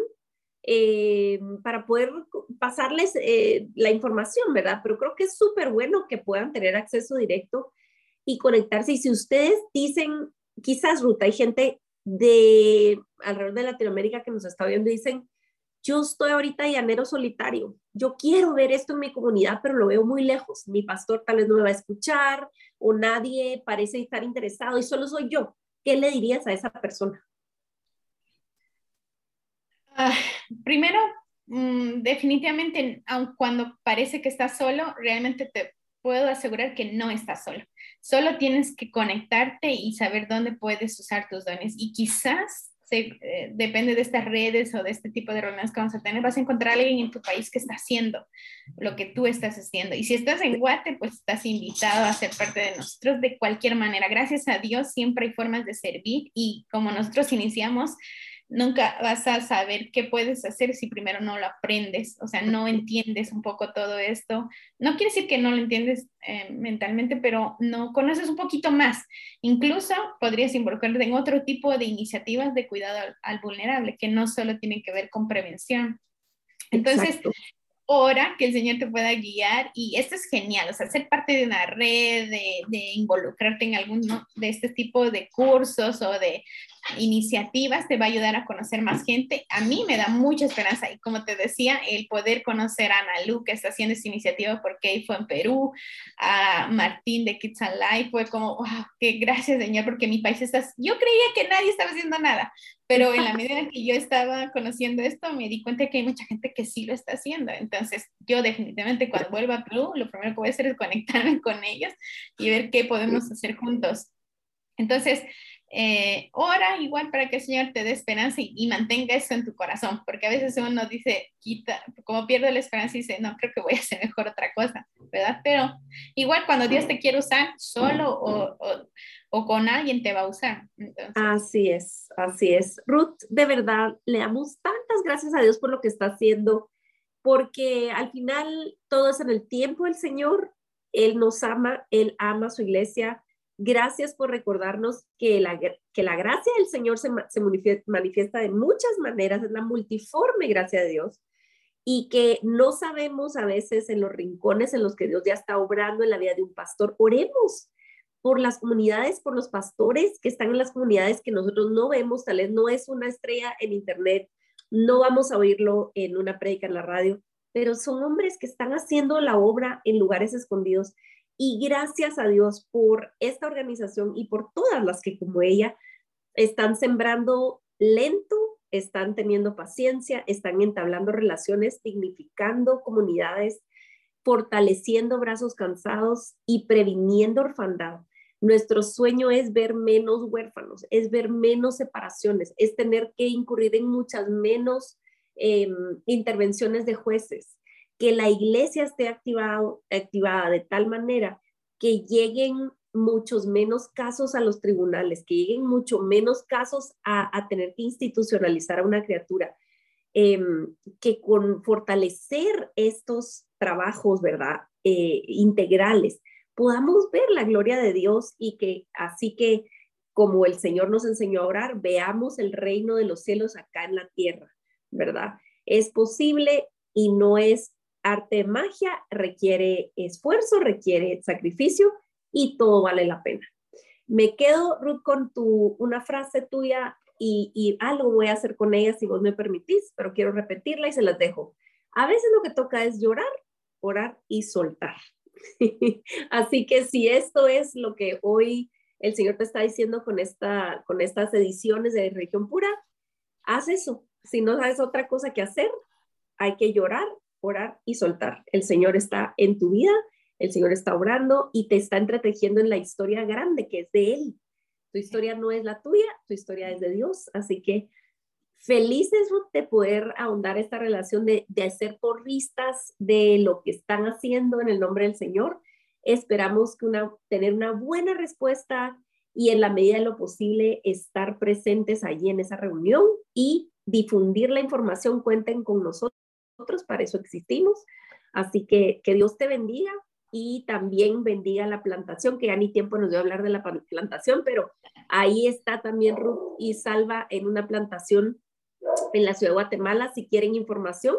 eh, para poder pasarles eh, la información, ¿verdad? Pero creo que es súper bueno que puedan tener acceso directo y conectarse. Y si ustedes dicen, quizás Ruta, hay gente de alrededor de Latinoamérica que nos está viendo y dicen, yo estoy ahorita llanero solitario, yo quiero ver esto en mi comunidad, pero lo veo muy lejos. Mi pastor tal vez no me va a escuchar o nadie parece estar interesado y solo soy yo. ¿Qué le dirías a esa persona? Ah, primero, mm, definitivamente, aun cuando parece que estás solo, realmente te puedo asegurar que no estás solo. Solo tienes que conectarte y saber dónde puedes usar tus dones. Y quizás eh, depende de estas redes o de este tipo de reuniones que vamos a tener, vas a encontrar a alguien en tu país que está haciendo lo que tú estás haciendo. Y si estás en Guate, pues estás invitado a ser parte de nosotros de cualquier manera. Gracias a Dios siempre hay formas de servir y como nosotros iniciamos, nunca vas a saber qué puedes hacer si primero no lo aprendes, o sea, no entiendes un poco todo esto. No quiere decir que no lo entiendes eh, mentalmente, pero no conoces un poquito más. Incluso podrías involucrarte en otro tipo de iniciativas de cuidado al, vulnerable, que no solo tienen que ver con prevención. Entonces, ora que el Señor te pueda guiar y esto es genial, o sea, ser parte de una red, de, de involucrarte en alguno de este tipo de cursos o de iniciativas te va a ayudar a conocer más gente. A mí me da mucha esperanza y como te decía, el poder conocer a Ana Lu, que está haciendo esta iniciativa porque fue en Perú, a Martín de Kids and Life, fue como, wow, qué gracias Señor, porque mi país está, yo creía que nadie estaba haciendo nada, pero en la medida en que yo estaba conociendo esto, me di cuenta que hay mucha gente que sí lo está haciendo. Entonces, yo definitivamente cuando vuelva a Perú, lo primero que voy a hacer es conectarme con ellos y ver qué podemos hacer juntos. Entonces, eh, ora igual para que el Señor te dé esperanza y, mantenga eso en tu corazón, porque a veces uno dice, quita, como pierde la esperanza y dice, no, creo que voy a hacer mejor otra cosa, ¿verdad? Pero igual cuando Dios te quiere usar solo o, o, con alguien te va a usar. Así es, así es. Ruth, de verdad, le damos tantas gracias a Dios por lo que está haciendo, porque al final todo es en el tiempo del Señor, Él nos ama, Él ama su iglesia Gracias por recordarnos que la, que la gracia del Señor se, manifiesta de muchas maneras, es la multiforme gracia de Dios y que no sabemos a veces en los rincones en los que Dios ya está obrando en la vida de un pastor. Oremos por las comunidades, por los pastores que están en las comunidades que nosotros no vemos, tal vez no es una estrella en internet, no vamos a oírlo en una prédica en la radio, pero son hombres que están haciendo la obra en lugares escondidos y gracias a Dios por esta organización y por todas las que como ella están sembrando lento, están teniendo paciencia, están entablando relaciones, dignificando comunidades, fortaleciendo brazos cansados y previniendo orfandad. Nuestro sueño es ver menos huérfanos, es ver menos separaciones, es tener que incurrir en muchas menos em, intervenciones de jueces, que la iglesia esté activado, activada de tal manera que lleguen muchos menos casos a los tribunales, que lleguen mucho menos casos a, tener que institucionalizar a una criatura, em, que con fortalecer estos trabajos, ¿verdad? Eh, integrales, podamos ver la gloria de Dios y que así que como el Señor nos enseñó a orar, veamos el reino de los cielos acá en la tierra, ¿verdad? Es posible y no es arte magia requiere esfuerzo, requiere sacrificio y todo vale la pena. Me quedo, Ruth, con tu, una frase tuya y, algo voy a hacer con ella si vos me permitís, pero quiero repetirla y se las dejo. A veces lo que toca es llorar, orar y soltar. Así que si esto es lo que hoy el Señor te está diciendo con, esta, con estas ediciones de Región Pura, haz eso. Si no sabes otra cosa que hacer, hay que llorar, orar y soltar. El Señor está en tu vida, el Señor está obrando y te está entretejiendo en la historia grande que es de Él. Tu historia no es la tuya, tu historia es de Dios. Así que felices de poder ahondar esta relación, de, de ser porristas de lo que están haciendo en el nombre del Señor. Esperamos que una, tener una buena respuesta y en la medida de lo posible estar presentes allí en esa reunión y difundir la información. Cuenten con nosotros nosotros, para eso existimos. Así que que Dios te bendiga y también bendiga la plantación, que ya ni tiempo nos dio hablar de la plantación, pero ahí está también Ruth y Salva en una plantación en la ciudad de Guatemala. Si quieren información,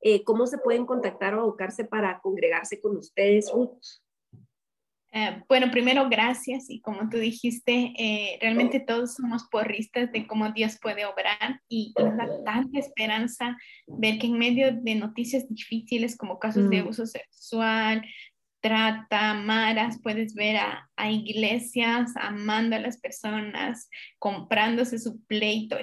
eh, ¿cómo se pueden contactar o abocarse para congregarse con ustedes, Ruth? Eh, bueno, primero, gracias. Y como tú dijiste, eh, realmente todos somos porristas de cómo Dios puede obrar y, nos da tanta esperanza ver que en medio de noticias difíciles como casos de mm. abuso sexual, trata, maras, puedes ver a, iglesias amando a las personas, comprándose su pleito.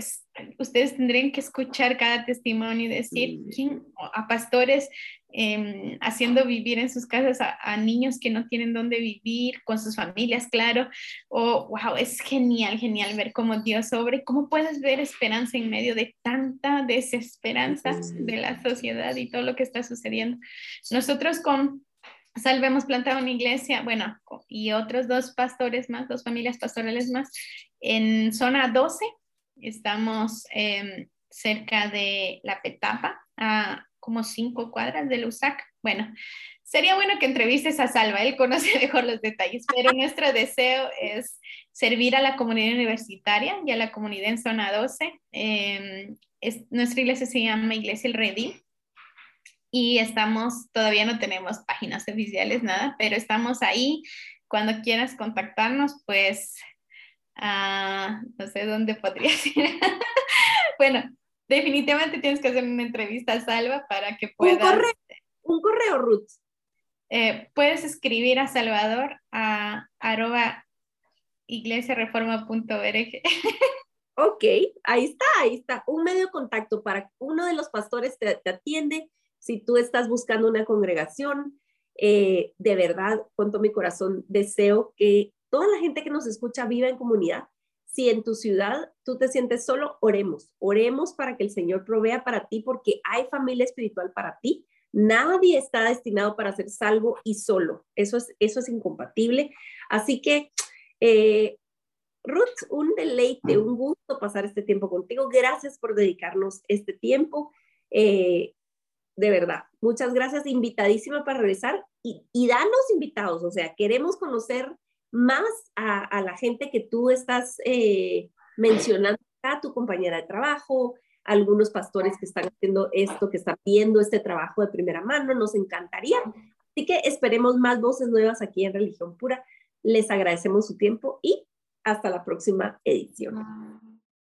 ustedes tendrían que escuchar cada testimonio y decir, ¿quién? A pastores em, haciendo vivir en sus casas a, niños que no tienen dónde vivir, con sus familias, claro. O, wow, es genial, genial ver cómo Dios sobre, cómo puedes ver esperanza en medio de tanta desesperanza de la sociedad y todo lo que está sucediendo. Nosotros con Salve hemos plantado una iglesia, bueno, y otros dos pastores más, dos familias pastorales más, en zona 12. Estamos em, cerca de La Petapa, a como cinco cuadras de Lusac. Bueno, sería bueno que entrevistes a Salva, él conoce mejor los detalles, pero nuestro deseo es servir a la comunidad universitaria y a la comunidad en zona 12. Em, nuestra iglesia se llama Iglesia El Redil y estamos, todavía no tenemos páginas oficiales, nada, pero estamos ahí. Cuando quieras contactarnos, pues uh, no sé dónde podrías ir. bueno, definitivamente tienes que hacer una entrevista a Salva para que puedas. Un correo, un correo Ruth. Eh, puedes escribir a Salvador a arroba iglesiareforma.org. ok, ahí está, ahí está. Un medio de contacto para uno de los pastores te, te atiende si tú estás buscando una congregación, eh, de verdad, con todo mi corazón, deseo que toda la gente que nos escucha viva en comunidad. Si en tu ciudad tú te sientes solo, oremos, oremos para que el Señor provea para ti, porque hay familia espiritual para ti. Nadie está destinado para ser salvo y solo. Eso es, eso es incompatible. Así que, eh, Ruth, un deleite, un gusto pasar este tiempo contigo. Gracias por dedicarnos este tiempo. Eh, de verdad. Muchas gracias, invitadísima para regresar y, y danos invitados, o sea, queremos conocer más a, la gente que tú estás eh, mencionando a tu compañera de trabajo, algunos pastores que están haciendo esto, que están viendo este trabajo de primera mano, nos encantaría. Así que esperemos más voces nuevas aquí en Religión Pura. Les agradecemos su tiempo y hasta la próxima edición.